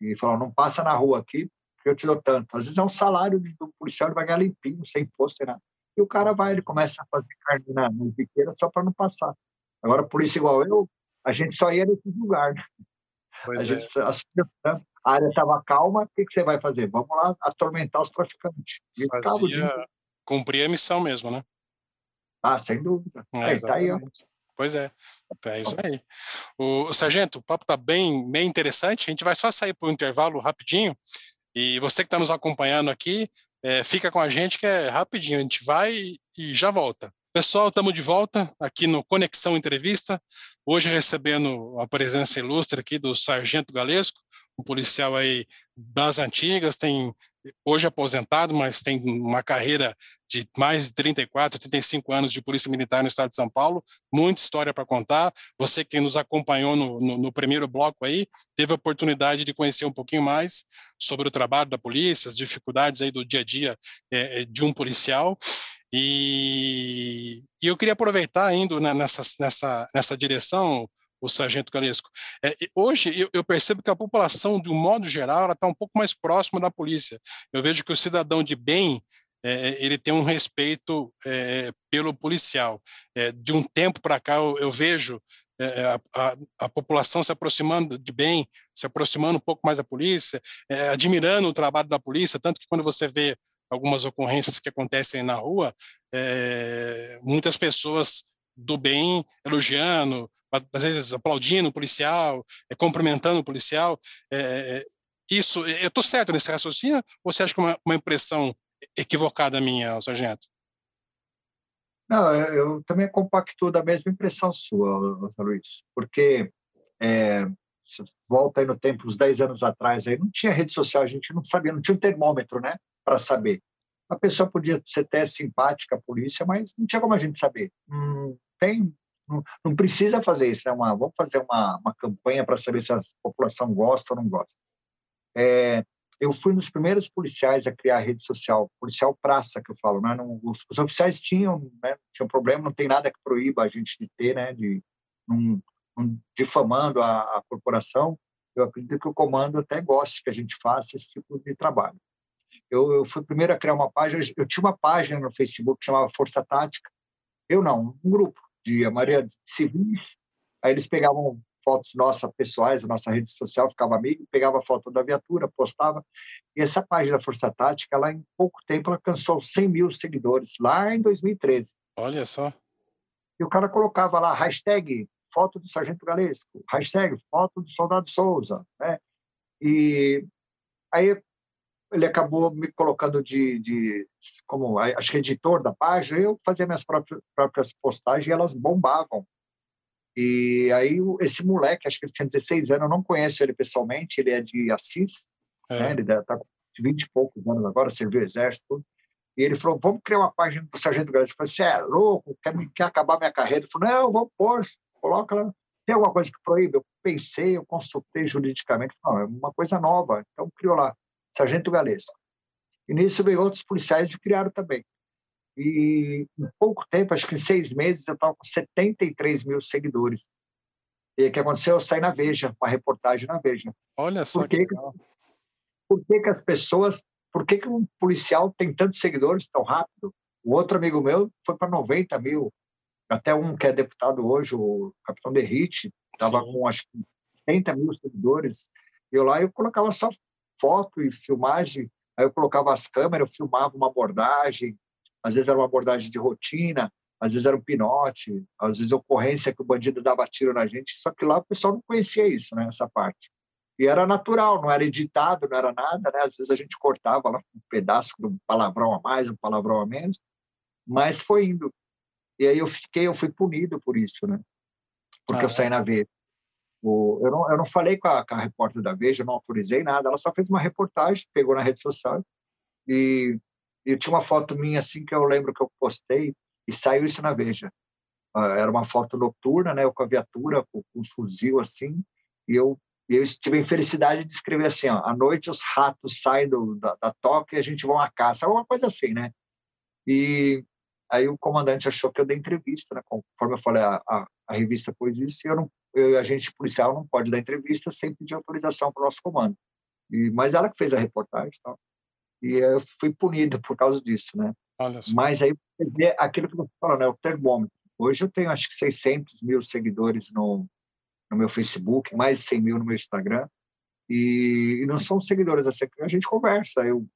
e falou, não passa na rua aqui, porque eu te dou tanto. Às vezes é um salário do policial, ele vai ganhar limpinho, sem imposto, sem nada. E o cara vai, ele começa a fazer carne na, na biqueira só para não passar. Agora, polícia igual eu, a gente só ia nesse lugar. Né? a, gente, é. a, a área estava calma, o que, que, você vai fazer? Vamos lá atormentar os traficantes. E Fazia, cumprir a missão mesmo, né? Ah, sem dúvida. É, aí, tá aí, ó. Pois é, é isso aí. O, Sargento, o papo está bem, bem interessante. A gente vai só sair para o intervalo rapidinho. E você que está nos acompanhando aqui, é, fica com a gente que é rapidinho. A gente vai e já volta. Pessoal, estamos de volta aqui no Conexão Entrevista. Hoje recebendo a presença ilustre aqui do Sargento Galesco, um policial aí das antigas, tem hoje aposentado, mas tem uma carreira de mais de 34, 35 anos de Polícia Militar no Estado de São Paulo, muita história para contar. Você que nos acompanhou no, no, no, primeiro bloco aí, teve a oportunidade de conhecer um pouquinho mais sobre o trabalho da polícia, as dificuldades aí do dia a dia é, de um policial. E, e, eu queria aproveitar indo nessa, nessa, nessa direção, o Sargento Galesco. É, hoje eu, eu, percebo que a população, de um modo geral, está um pouco mais próxima da polícia. Eu vejo que o cidadão de bem é, ele tem um respeito é, pelo policial. É, de um tempo para cá, eu, eu vejo é, a, a, a, população se aproximando de bem, se aproximando um pouco mais da polícia, é, admirando o trabalho da polícia, tanto que quando você vê algumas ocorrências que acontecem na rua, é, muitas pessoas do bem elogiando, às vezes aplaudindo o policial, é, cumprimentando o policial. É, isso, eu estou certo nesse raciocínio ou você acha que é uma, uma impressão equivocada minha, sargento? Não, eu também compacto da mesma impressão sua, Luiz, porque é, volta aí no tempo, uns 10 anos atrás, aí não tinha rede social, a gente não sabia, não tinha um termômetro, né? para saber. A pessoa podia ser até simpática à polícia, mas não tinha como a gente saber. Hum, tem, não, não, precisa fazer isso, né? Uma, vamos fazer uma, uma campanha para saber se a população gosta ou não gosta. É, eu fui nos primeiros policiais a criar rede social, policial praça que eu falo, né? Não, os, os, oficiais tinham, né? Tinha um problema, não tem nada que proíba a gente de ter, né? De um, um, difamando a, a corporação. Eu acredito que o comando até goste que a gente faça esse tipo de trabalho. Eu, eu fui o primeiro a criar uma página, eu tinha uma página no Facebook que chamava Força Tática. Eu não, um grupo de a maioria de civis. Aí eles pegavam fotos nossas pessoais, da nossa rede social, ficava amigo, pegava foto da viatura, postava. E essa página Força Tática, ela em pouco tempo alcançou 100 mil seguidores, lá em 2013. Olha só. E o cara colocava lá, hashtag foto do Sargento Galesco, hashtag foto do Soldado Souza, né? E aí ele acabou me colocando de, de como acho que editor da página, eu fazia minhas próprias, próprias postagens e elas bombavam. E aí esse moleque, acho que ele tinha 16 anos, eu não conheço ele pessoalmente, ele é de Assis, é. né? ele está com 20 e poucos anos agora, serviu o exército. E ele falou, vamos criar uma página para o Sargento Gás. Eu falei, você é louco, quer, quer acabar minha carreira? Ele falou, não, vamos pôr, coloca lá. Tem alguma coisa que proíbe? Eu pensei, eu consultei juridicamente, não, é uma coisa nova, então criou lá. Sargento Galesco. E nisso veio outros policiais e criaram também. E em pouco tempo, acho que em seis meses, eu estava com 73 mil seguidores. E o que aconteceu? Eu saí na Veja, uma reportagem na Veja. Olha só por que, que Por que, que as pessoas... Por que, que um policial tem tantos seguidores tão rápido? O outro amigo meu foi para 90 mil. Até um que é deputado hoje, o capitão Derrite, estava com acho que 30 mil seguidores. Eu lá eu colocava só foto e filmagem, aí eu colocava as câmeras, eu filmava uma abordagem, às vezes era uma abordagem de rotina, às vezes era um pinote, às vezes ocorrência que o bandido dava tiro na gente, só que lá o pessoal não conhecia isso, né, essa parte. E era natural, não era editado, não era nada, né? Às vezes a gente cortava lá um pedaço de um palavrão a mais, um palavrão a menos, mas foi indo. E aí eu fiquei, eu fui punido por isso, né? Porque ah, eu saí na Veja. O, eu, não, eu não falei com a, com a repórter da Veja, não autorizei nada, ela só fez uma reportagem, pegou na rede social e, e tinha uma foto minha assim que eu lembro que eu postei e saiu isso na Veja. Uh, era uma foto noturna, né, eu com a viatura, com, com um fuzil assim, e eu eu tive a infelicidade de escrever assim, ó, à noite os ratos saem do, da, da toca e a gente vai à caça, uma coisa assim, né? E aí o comandante achou que eu dei entrevista, né? Conforme eu falei, a, a, a revista pôs isso e eu não eu, agente policial não pode dar entrevista sem pedir autorização para o nosso comando. E, mas ela que fez a reportagem e tal. E eu fui punido por causa disso, né? Mas aí aquilo que você falou, né? O termômetro. Hoje eu tenho acho que 600 mil seguidores no, no meu Facebook, mais de 100 mil no meu Instagram. E, e não são seguidores assim, a gente conversa. Eu,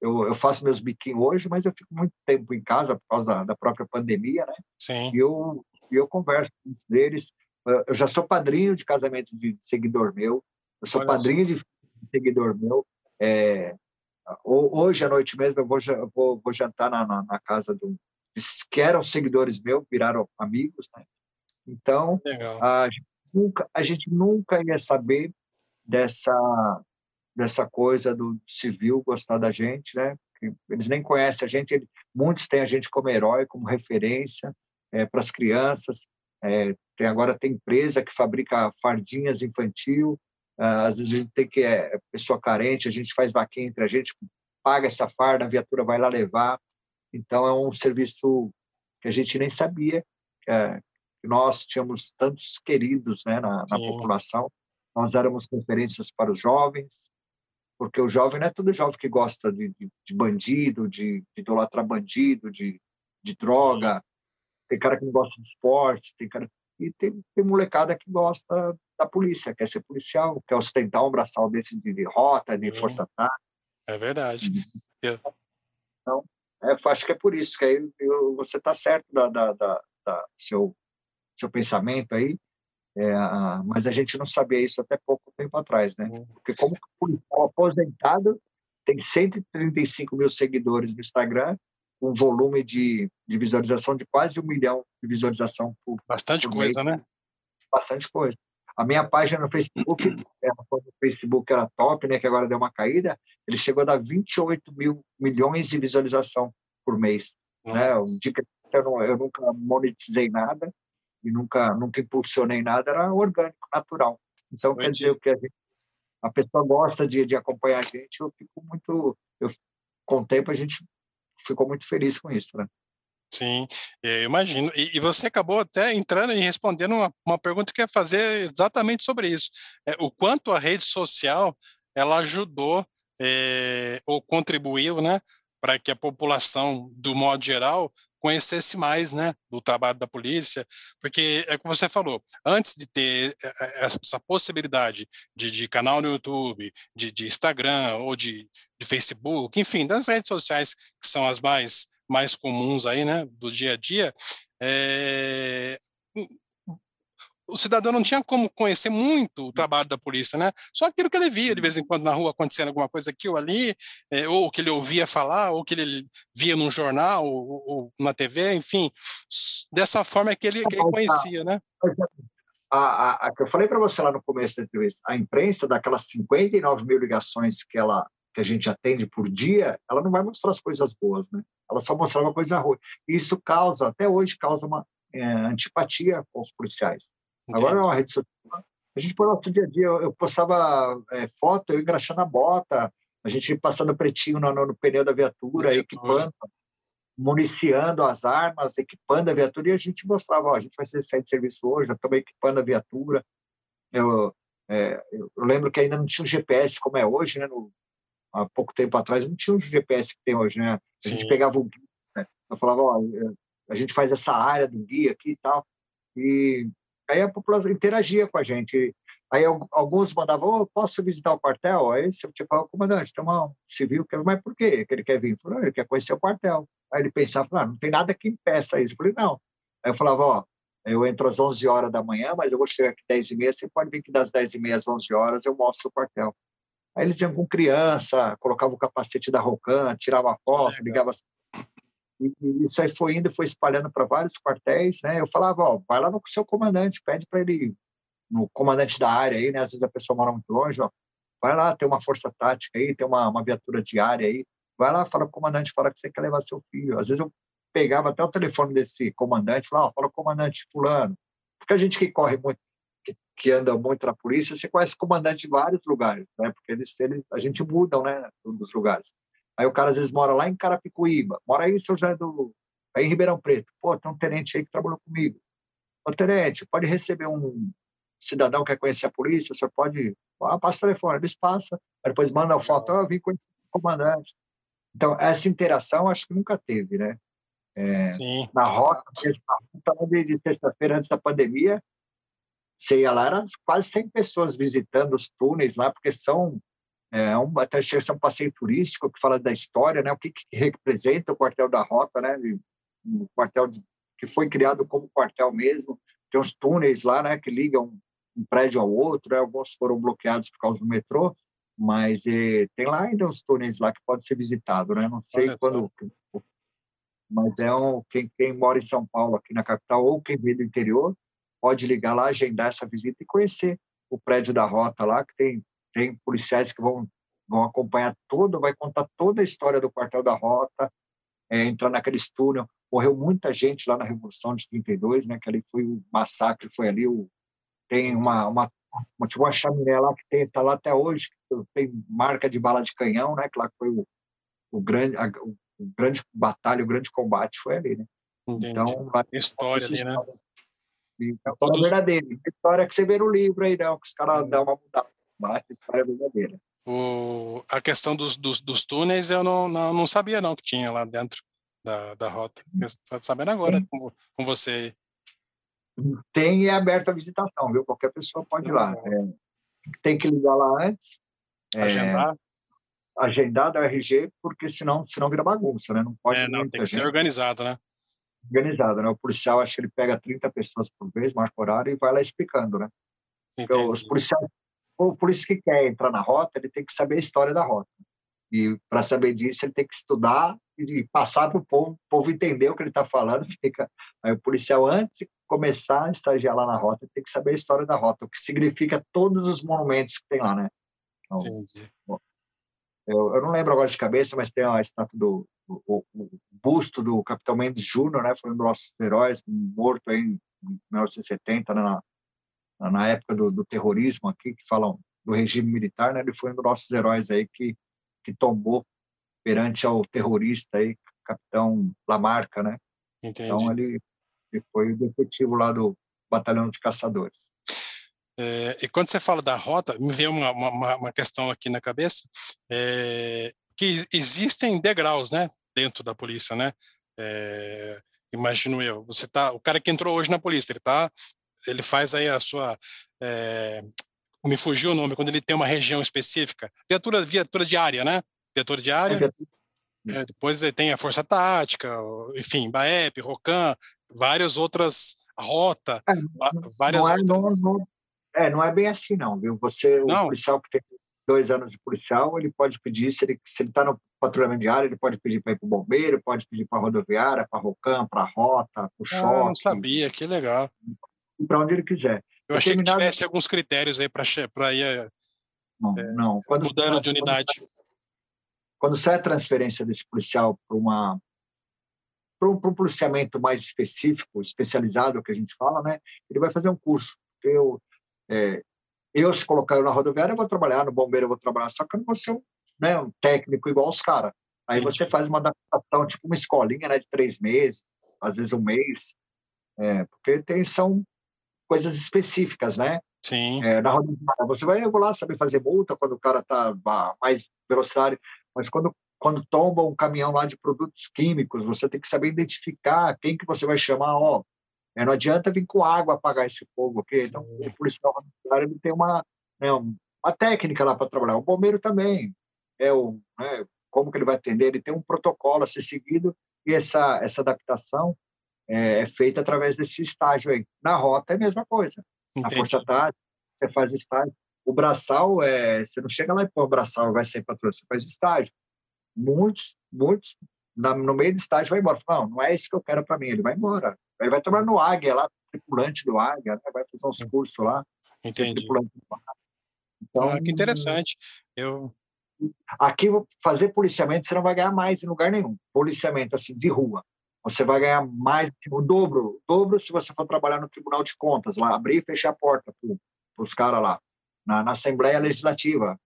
eu, eu, faço meus biquinhos hoje, mas eu fico muito tempo em casa por causa da, da própria pandemia, né? Sim. E eu, eu converso com eles. Eu já sou padrinho de casamento de seguidor meu. Eu sou Olha padrinho de seguidor meu. É, hoje à noite mesmo eu vou, vou, vou jantar na, na, na casa do que eram seguidores meus, viraram amigos, né? Então, a gente, nunca, a gente nunca ia saber dessa dessa coisa do civil gostar da gente, né? Eles nem conhecem a gente, muitos têm a gente como herói, como referência é, para as crianças. É, tem agora tem empresa que fabrica fardinhas infantil. Ah, às vezes a gente tem que é pessoa carente, a gente faz vaquinha entre a gente, paga essa farda, a viatura vai lá levar. Então é um serviço que a gente nem sabia é, que nós tínhamos tantos queridos né, na, na população. Nós éramos referências para os jovens, porque o jovem não é todo jovem que gosta de, de, de bandido, de, de idolatrar bandido, de, de droga. Tem cara que não gosta de esporte, tem cara e tem, tem molecada que gosta da polícia, quer ser policial, quer ostentar um braçal desse de, de rota, de força-ataque. É verdade. Então, é, acho que é por isso que aí eu, você está certo da, da, da, da, seu seu pensamento aí, é, mas a gente não sabia isso até pouco tempo atrás, né? Porque como policial aposentado tem 135 mil seguidores no Instagram, um volume de, de visualização de quase um milhão de visualização por bastante por coisa, mês. né? Bastante coisa. A minha página no Facebook, quando o Facebook era top, né, que agora deu uma caída, ele chegou a dar 28 mil milhões de visualização por mês. Né? Dica, eu, não, eu nunca monetizei nada e nunca nunca impulsionei nada, era orgânico, natural. Então, Entendi. quer dizer, o que a, gente, a pessoa gosta de, de acompanhar a gente, eu fico muito... Eu, com o tempo, a gente ficou muito feliz com isso, né? Sim, eu imagino. E, e, você acabou até entrando e respondendo uma, uma pergunta que eu ia fazer exatamente sobre isso. É, o quanto a rede social ela ajudou é, ou contribuiu, né, para que a população, do modo geral, conhecesse mais, né, do trabalho da polícia, porque é como você falou, antes de ter é, é, essa possibilidade de, de canal no YouTube, de, de Instagram ou de, de, Facebook, enfim, das redes sociais que são as mais mais comuns aí, né, do dia a dia, é, o cidadão não tinha como conhecer muito o trabalho da polícia, né? Só aquilo que ele via de vez em quando na rua acontecendo alguma coisa aqui ou ali, é, ou que ele ouvia falar, ou que ele via num jornal ou, ou na TV, enfim, dessa forma é que ele, que ele conhecia, né? A, a, a, que eu falei para você lá no começo da entrevista, a imprensa, daquelas 59 mil ligações que ela que a gente atende por dia, ela não vai mostrar as coisas boas, né? Ela só mostrava coisa ruim. E isso causa, até hoje, causa uma é, antipatia com os policiais. Agora é uma rede social. A gente põe no nosso dia a dia. Eu postava é, foto, eu engraxando a bota, a gente passando pretinho no, no, no pneu da viatura, equipando, municiando as armas, equipando a viatura, e a gente mostrava, ó, a gente vai sair de serviço hoje, estamos equipando a viatura. Eu, é, eu, lembro que ainda não tinha um GPS como é hoje, né? No, há pouco tempo atrás não tinha um GPS que tem hoje, né? A Sim. gente pegava o guia, né? eu falava, ó, a gente faz essa área do guia aqui e tal, e Aí a população interagia com a gente. Aí alguns mandavam, oh, posso visitar o quartel? Aí você tipo, oh, comandante, tem um civil, que... mas por quê que ele quer vir? Falou, ele quer conhecer o quartel. Aí ele pensava, ah, não tem nada que impeça isso. Eu falei, não. Aí eu falava, ó, eu entro às 11 horas da manhã, mas eu vou chegar aqui às 10 e meia, você pode vir que das 10 e meia às 11 horas eu mostro o quartel. Aí eles iam com criança, colocavam o capacete da Rocan, tirava foto, ligava e, isso aí foi indo, foi espalhando para vários quartéis, né? Eu falava, ó, vai lá no seu comandante, pede para ele, no comandante da área aí, né? Às vezes a pessoa mora muito longe, ó, vai lá, tem uma força tática aí, tem uma, uma viatura diária aí, vai lá, fala com o comandante, fala que você quer levar seu filho. Às vezes eu pegava até o telefone desse comandante, falava, ó, fala comandante fulano, porque a gente que corre muito, que, que, anda muito na polícia, você conhece comandante de vários lugares, né? Porque eles, eles a gente muda, né, dos lugares. Aí o cara às vezes mora lá em Carapicuíba, mora aí em São José do... Aí em Ribeirão Preto. Pô, tem um tenente aí que trabalhou comigo. Ô, tenente, pode receber um, cidadão quer conhecer a polícia, você pode, ah, passa o telefone, eles passam, depois manda a foto, eu vim conhecer o comandante. Então, essa interação acho que nunca teve, né? É, Sim. Na rota, de, de sexta-feira, antes da pandemia, você ia lá, eram quase 100 pessoas visitando os túneis lá, porque são é um, até chega um passeio turístico que fala da história, né? O que, que representa o quartel da Rota, né? Um quartel de, que foi criado como quartel mesmo. Tem uns túneis lá, né? Que ligam um prédio ao outro. Né? Alguns foram bloqueados por causa do metrô, mas eh, tem lá ainda uns túneis lá que pode ser visitado, né? Não sei Olha quando, tô. mas é um quem, quem mora em São Paulo aqui na capital ou quem vem do interior pode ligar lá, agendar essa visita e conhecer o prédio da Rota lá que tem tem policiais que vão, vão acompanhar tudo, vai contar toda a história do quartel da Rota, é, entrar naquele túnel. Morreu muita gente lá na Revolução de 32, né? Que ali foi o massacre, foi ali o tem uma uma uma, tipo uma chaminé lá que tem tá lá até hoje, tem marca de bala de canhão, né? Que lá foi o, o grande a, o, o grande batalha, o grande combate foi ali, né? Entendi. Então, história ali, né? Então, Todos... verdadeira. História que você vê no livro aí, né? Que os caras dão uma mudada mas história verdadeira. O, a questão dos, dos, dos, túneis eu não, não, não, sabia não que tinha lá dentro da, da rota. Estou sabendo agora com, com você. Tem e é aberto a visitação, viu? Qualquer pessoa pode ir lá. É, tem que ligar lá antes. Agendar? É, agendar da RG, porque senão, senão vira bagunça, né? Não pode é, não, tem que gente. ser organizado, né? Organizado, né? O policial, acho que ele pega 30 pessoas por vez, marca horário e vai lá explicando, né? Então, os policiais por isso que quer entrar na rota, ele tem que saber a história da rota. E para saber disso, ele tem que estudar e passar para o povo, o povo entender o que ele está falando. Fica aí o policial antes de começar a estagiar lá na rota, tem que saber a história da rota, o que significa todos os monumentos que tem lá, né? Então, bom, eu, eu, não lembro agora de cabeça, mas tem a estátua do o, o, o busto do Capitão Mendes Júnior, né? Foi um dos nossos heróis, morto em 1970 né? na, na época do, do, terrorismo aqui, que falam do regime militar, né? Ele foi um dos nossos heróis aí que, que tombou perante ao terrorista aí, capitão Lamarca, né? Entendi. Então ele, ele foi o detetive lá do batalhão de caçadores. É, e quando você fala da rota, me veio uma, uma, uma questão aqui na cabeça, é, que existem degraus, né, dentro da polícia, né? É, imagino eu, você tá, o cara que entrou hoje na polícia, ele está ele faz aí a sua é, me fugiu o nome quando ele tem uma região específica viatura viatura diária né? Viatura diária é, depois tem a força tática enfim Baep Rocan várias outras a rota é, várias não é, outras... não, não, é, não é bem assim não viu? Você o não. policial que tem dois anos de policial ele pode pedir se ele se ele está no patrulhamento diário ele pode pedir para ir para o bombeiro pode pedir para a rodoviária para Rocan para a rota para o choque ah, não sabia que legal para onde ele quiser. Eu achei Determinado... que tivesse alguns critérios aí para ir eh, não, é, não. Quando, mudando de unidade. Quando, quando sai a transferência desse policial para uma para um, um, policiamento mais específico, especializado, que a gente fala, né? Ele vai fazer um curso. Eu, é, eu se colocar eu na rodoviária, eu vou trabalhar, no bombeiro eu vou trabalhar, só que eu não vou ser um, né, um técnico igual os caras. Aí você faz uma adaptação, tipo uma escolinha, né, de três meses, às vezes um mês, é, porque tem, são coisas específicas, né? Sim. É, na rodoviária, você vai regular, saber fazer multa quando o cara está mais velocidade, mas quando quando tomba um caminhão lá de produtos químicos, você tem que saber identificar quem que você vai chamar, ó, é, não adianta vir com água apagar esse fogo, ok? Então, o policial rodoviário tem uma, né, uma técnica lá para trabalhar. O bombeiro também, é o, né, como que ele vai atender, ele tem um protocolo a ser seguido e essa, essa adaptação é, é feita através desse estágio aí. Na rota é a mesma coisa. Entendi. Na força tática, você faz estágio. O braçal, é, você não chega lá e põe o braçal vai ser patrulha, você faz estágio. Muitos, muitos, na, no meio do estágio vai embora. Não, não é isso que eu quero para mim. Ele vai embora. Ele vai trabalhar no Águia, lá, tripulante do Águia, né? vai fazer uns cursos lá. Entendi. Então, ah, que interessante. Eu... Aqui, fazer policiamento, você não vai ganhar mais em lugar nenhum. Policiamento, assim, de rua você vai ganhar mais o dobro, o dobro se você for trabalhar no Tribunal de Contas, lá abrir e fechar a porta para os caras lá, na, na, Assembleia Legislativa,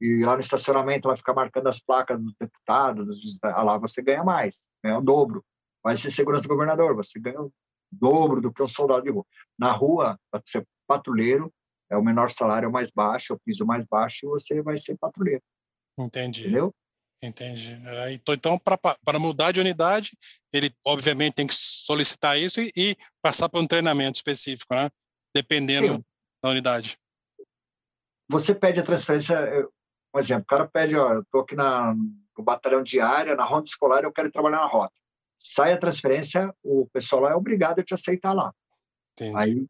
e lá no estacionamento vai ficar marcando as placas dos deputados, lá você ganha mais, ganha o dobro. Vai ser segurança do governador, você ganha o dobro do que um soldado de rua. Na rua, para ser patrulheiro, é o menor salário é o mais baixo, é o piso mais baixo, e você vai ser patrulheiro. Entendi. Entendeu? Entendi. Então, para mudar de unidade, ele obviamente tem que solicitar isso e, e passar por um treinamento específico, né? Dependendo Sim. da unidade. Você pede a transferência, um exemplo, o cara pede, ó, eu estou aqui na, no batalhão diária, na ronda escolar, eu quero trabalhar na rota. Sai a transferência, o pessoal lá é obrigado a te aceitar lá. Entendi. Aí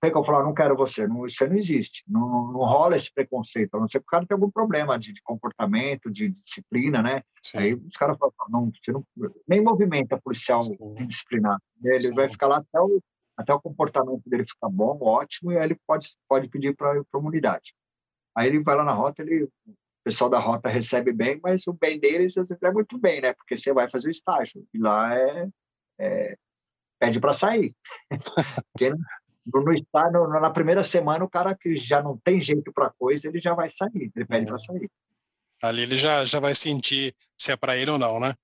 tem que falar, não quero você, não, isso não existe, não, não rola esse preconceito, a não ser que o cara tenha algum problema de, de comportamento, de disciplina, né? Sim. Aí os caras falam, não, você não, nem movimenta policial disciplinar, ele Sim. vai ficar lá até o, até o comportamento dele ficar bom, ótimo, e aí ele pode, pode pedir para a unidade. Aí ele vai lá na rota, ele, o pessoal da rota recebe bem, mas o bem deles você é muito bem, né? Porque você vai fazer o estágio, e lá é, é pede para sair. No estágio, na primeira semana, o cara que já não tem jeito para coisa, ele já vai sair, ele pede é. para sair. Ali ele já, já vai sentir se é para ele ou não, né?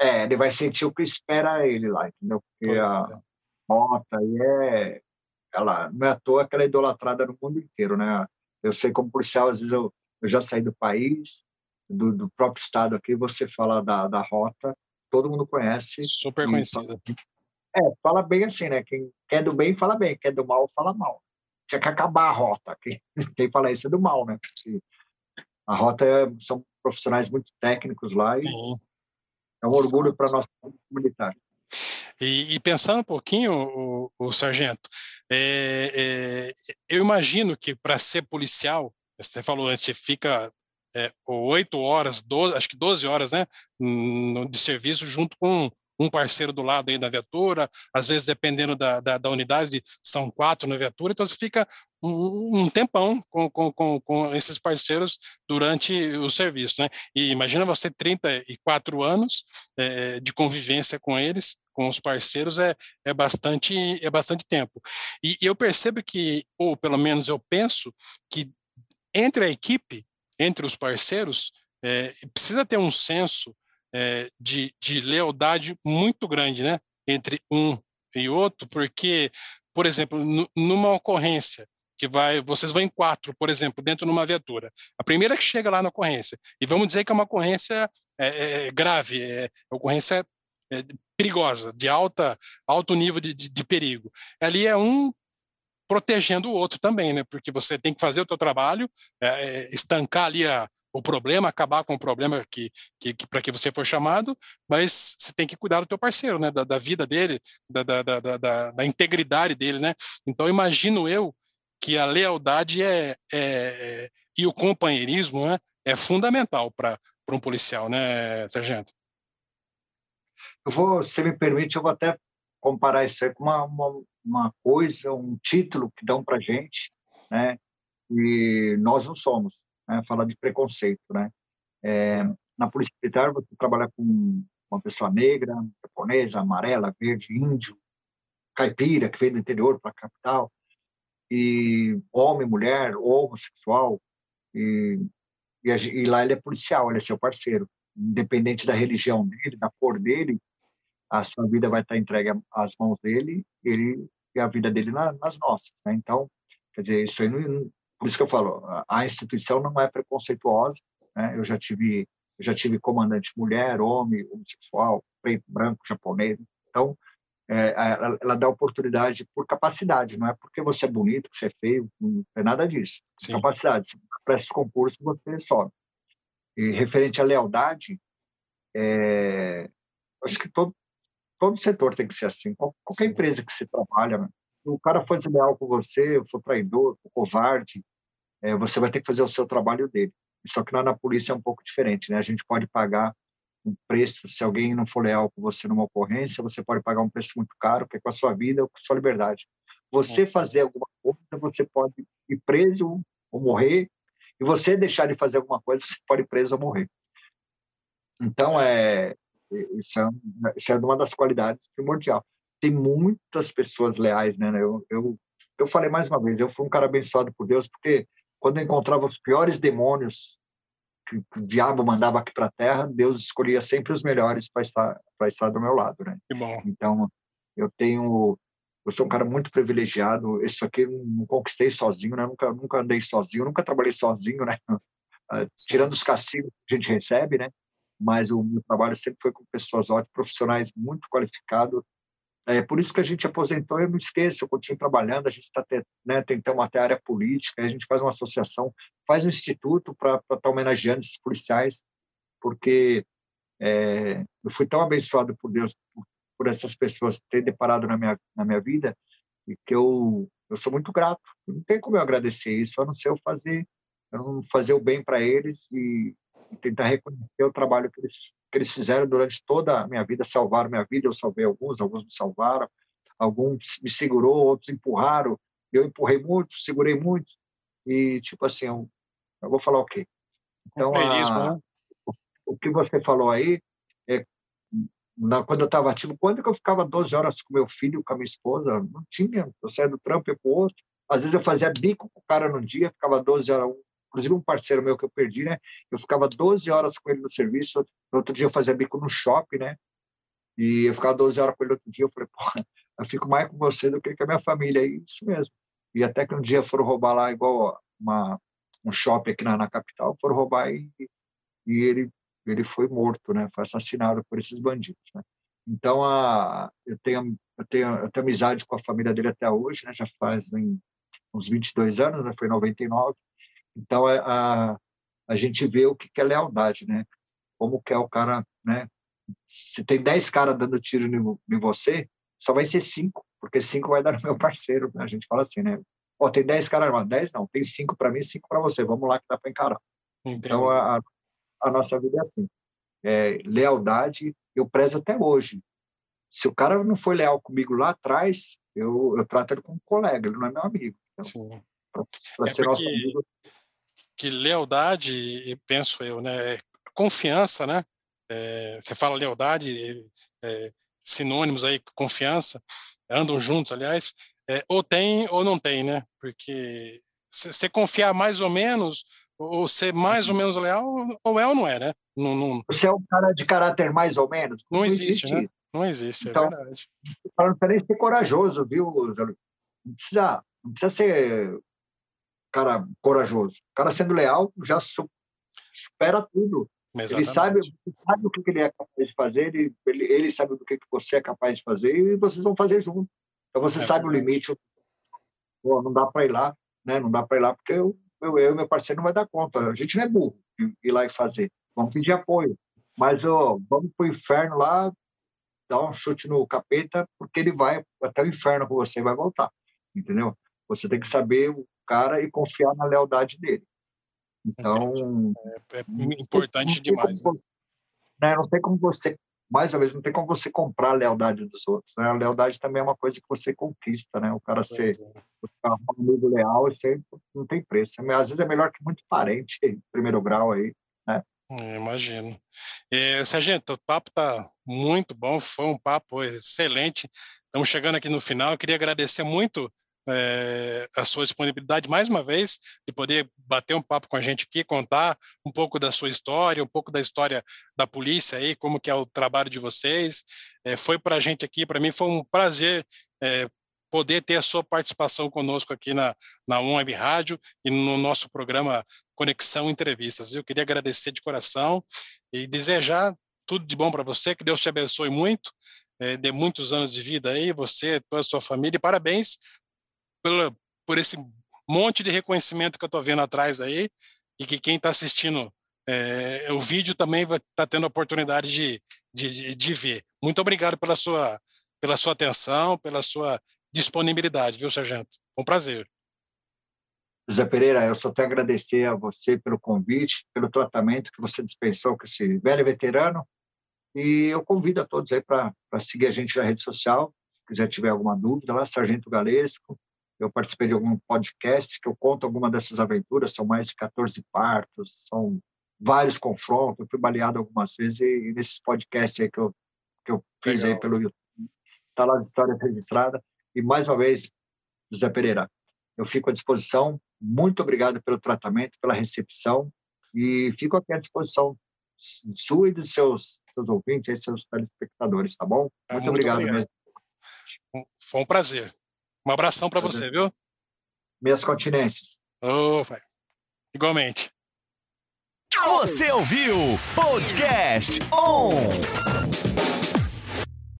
É, ele vai sentir o que espera ele lá, entendeu? Porque pois a é. moto aí é. Ela, não é à toa que ela é idolatrada no mundo inteiro, né? Eu sei como policial, às vezes eu, eu já saí do país, do, do próprio estado aqui, você fala da, da rota, todo mundo conhece. Super conhecida. É, fala bem assim, né? Quem quer do bem, fala bem. Quer do mal, fala mal. Tinha que acabar a rota. Quem, quem fala isso é do mal, né? Porque a rota é, são profissionais muito técnicos lá e Sim. é um orgulho para nós militar. E, e, pensando um pouquinho, o, o sargento, é, é, eu imagino que para ser policial, você falou antes, fica é, oito horas, 12, acho que 12 horas, né, de serviço junto com um parceiro do lado aí da viatura, às vezes dependendo da, da, da unidade, são quatro na viatura, então você fica um, um tempão com, com, com, com, esses parceiros durante o serviço, né? E imagina você 34 anos é, de convivência com eles, com os parceiros, é, é, bastante, é bastante tempo. E, eu percebo que, ou pelo menos eu penso, que entre a equipe, entre os parceiros, é, precisa ter um senso é, de, de lealdade muito grande, né? Entre um e outro, porque, por exemplo, numa ocorrência que vai, vocês vão em quatro, por exemplo, dentro de uma viatura. A primeira que chega lá na ocorrência, e vamos dizer que é uma ocorrência é, é, é grave, é, é ocorrência é, perigosa, de alta, alto nível de, de, de, perigo. Ali é um protegendo o outro também, né? Porque você tem que fazer o teu trabalho, é, estancar ali a, o problema, acabar com o problema que, que, que para que você foi chamado, mas você tem que cuidar do teu parceiro, né? Da, da vida dele, da, da, da, da, da integridade dele, né? Então imagino eu que a lealdade é, é, é e o companheirismo né, é fundamental para um policial, né, sargento? Eu vou, se me permite, eu vou até comparar isso aí com uma, uma, uma coisa, um título que dão para gente, né? E nós não somos né, falar de preconceito, né? É, na polícia militar você trabalha com uma pessoa negra, japonesa, amarela, verde, índio, caipira que vem do interior para a capital, e homem, mulher, homossexual, e, e, e, lá ele é policial, ele é seu parceiro, independente da religião dele, da cor dele, a sua vida vai estar entregue às mãos dele, ele e a vida dele nas nossas, né? Então, quer dizer, isso aí não, por isso que eu falo, a instituição não é preconceituosa. Né? Eu já tive, eu já tive comandante mulher, homem, homossexual, preto, branco, japonês. Então, é, ela, ela, dá oportunidade por capacidade, não é porque você é bonito, que você é feio, não é nada disso. Sim. Capacidade. Se presta concurso, você sobe. E referente à lealdade, é, acho que todo, todo setor tem que ser assim. Qualquer Sim. empresa que você trabalha, né? O cara for desleal com você, for traidor, for covarde, é, você vai ter que fazer o seu trabalho dele. Só que lá na polícia é um pouco diferente, né? A gente pode pagar um preço, se alguém não for leal com você numa ocorrência, você pode pagar um preço muito caro, que é com a sua vida ou com a sua liberdade. Você fazer alguma coisa, você pode ir preso ou morrer, e você deixar de fazer alguma coisa, você pode ir preso ou morrer. Então, é, isso é, isso é uma das qualidades primordial tem muitas pessoas leais, né? Eu, eu, eu falei mais uma vez, eu fui um cara abençoado por Deus, porque quando eu encontrava os piores demônios que, que o diabo mandava aqui para a Terra, Deus escolhia sempre os melhores para estar para estar do meu lado, né? Que bom. Então, eu tenho eu sou um cara muito privilegiado. Isso aqui eu não conquistei sozinho, né? Nunca, nunca andei sozinho, nunca trabalhei sozinho, né? Ah, tirando os castigos que a gente recebe, né? Mas o meu trabalho sempre foi com pessoas ótimas, profissionais muito qualificados. É por isso que a gente aposentou. Eu não esqueço, eu continuo trabalhando. A gente está né, tentando até a área política. A gente faz uma associação, faz um instituto para estar tá homenageando esses policiais, porque é, eu fui tão abençoado por Deus por, por essas pessoas ter deparado na minha na minha vida e que eu eu sou muito grato. Não tem como eu agradecer isso, a não ser eu fazer eu fazer o bem para eles e, e, tentar reconhecer o trabalho que eles que eles fizeram durante toda a minha vida, salvaram minha vida. Eu salvei alguns, alguns me salvaram, alguns me segurou, outros empurraram. Eu empurrei muito, segurei muito e tipo assim, eu, eu vou falar o quê? Então, a, né? o que você falou aí, é, na, quando eu estava ativo, quando que eu ficava 12 horas com meu filho, com a minha esposa? Não tinha. Eu saía do trampo e para o outro. Às vezes eu fazia bico com o cara no dia, ficava 12 horas. Inclusive um parceiro meu que eu perdi, né? Eu ficava 12 horas com ele no serviço. No outro dia eu fazia bico no shopping, né? E eu ficava 12 horas com ele outro dia. Eu falei, pô, eu fico mais com você do que com a minha família. E isso mesmo. E até que um dia foram roubar lá, igual uma, um shopping aqui na, na capital, foram roubar e, e ele ele foi morto, né? Foi assassinado por esses bandidos, né? Então a eu tenho eu tenho, eu tenho amizade com a família dele até hoje, né? Já faz uns 22 anos, né? Foi em 99. Então é, a a gente vê o que é lealdade, né? Como que é o cara, né? Se tem 10 caras dando tiro em, você, só vai ser cinco, porque cinco vai dar no meu parceiro. Né? A gente fala assim, né? Ó, tem 10 caras armados, 10 não, tem cinco para mim, cinco para você. Vamos lá que dá para encarar. Entendi. Então a, a nossa vida é assim. É, lealdade, eu prezo até hoje. Se o cara não foi leal comigo lá atrás, eu, eu trato ele como colega, ele não é meu amigo. Então, para é ser nosso amigo. Que lealdade, penso eu, né? É confiança, né? É, você fala lealdade, é, sinônimos aí, confiança, andam juntos, aliás, é, ou tem ou não tem, né? Porque você confiar mais ou menos, ou ser mais ou uhum. menos leal, ou é ou não é, né? Não, não... Você é um cara de caráter mais ou menos? Não, não existe, existe, né? Não existe, é então, verdade. Não precisa ser corajoso, viu? Não precisa, não precisa ser cara corajoso. O cara sendo leal já supera tudo. Exatamente. Ele sabe, sabe o que ele é capaz de fazer, ele, ele, ele sabe do que você é capaz de fazer e vocês vão fazer junto. Então você é sabe verdade. o limite. Pô, não dá para ir lá, né? Não dá para ir lá porque eu eu, eu e meu parceiro não vai dar conta. A gente não é burro de ir lá e fazer. Vamos pedir apoio. Mas ó, vamos para o inferno lá, dar um chute no capeta, porque ele vai até o inferno com você e vai voltar. Entendeu? Você tem que saber o cara e confiar na lealdade dele. Então. É, é importante demais. Como, né? Não tem como você mais uma vez, não tem como você comprar a lealdade dos outros. Né? A lealdade também é uma coisa que você conquista, né? O cara ser é. um amigo leal, isso não tem preço. Às vezes é melhor que muito parente primeiro grau aí, né? É, imagino. É, Sargento, o papo está muito bom, foi um papo excelente. Estamos chegando aqui no final. Eu queria agradecer muito é, a sua disponibilidade mais uma vez de poder bater um papo com a gente aqui, contar um pouco da sua história, um pouco da história da polícia aí, como que é o trabalho de vocês. É, foi para a gente aqui, para mim foi um prazer é, poder ter a sua participação conosco aqui na, na Web Rádio e no nosso programa Conexão Entrevistas. Eu queria agradecer de coração e desejar tudo de bom para você, que Deus te abençoe muito, é, dê muitos anos de vida aí, você, toda a sua família, e parabéns pela, por esse monte de reconhecimento que eu estou vendo atrás aí, e que quem está assistindo é, o vídeo também vai estar tá tendo a oportunidade de, de, de, ver. Muito obrigado pela sua, pela sua atenção, pela sua disponibilidade, viu, Sargento? um prazer. José Pereira, eu só tenho a agradecer a você pelo convite, pelo tratamento que você dispensou com esse velho veterano, e eu convido a todos aí para seguir a gente na rede social, se quiser tiver alguma dúvida lá, Sargento Galesco, eu participei de algum podcast que eu conto alguma dessas aventuras, são mais de 14 partos, são vários confrontos, eu fui baleado algumas vezes e, e nesses podcasts aí que eu, que eu fiz Legal. aí pelo YouTube, está lá a história registrada. E mais uma vez, José Pereira, eu fico à disposição, muito obrigado pelo tratamento, pela recepção e fico aqui à disposição sua e dos seus, seus ouvintes, seus telespectadores, tá bom? Muito, muito obrigado, obrigado mesmo. Foi um prazer. Um abração para você, viu? Minhas continências. Oh, vai. Igualmente. Você ouviu Podcast On!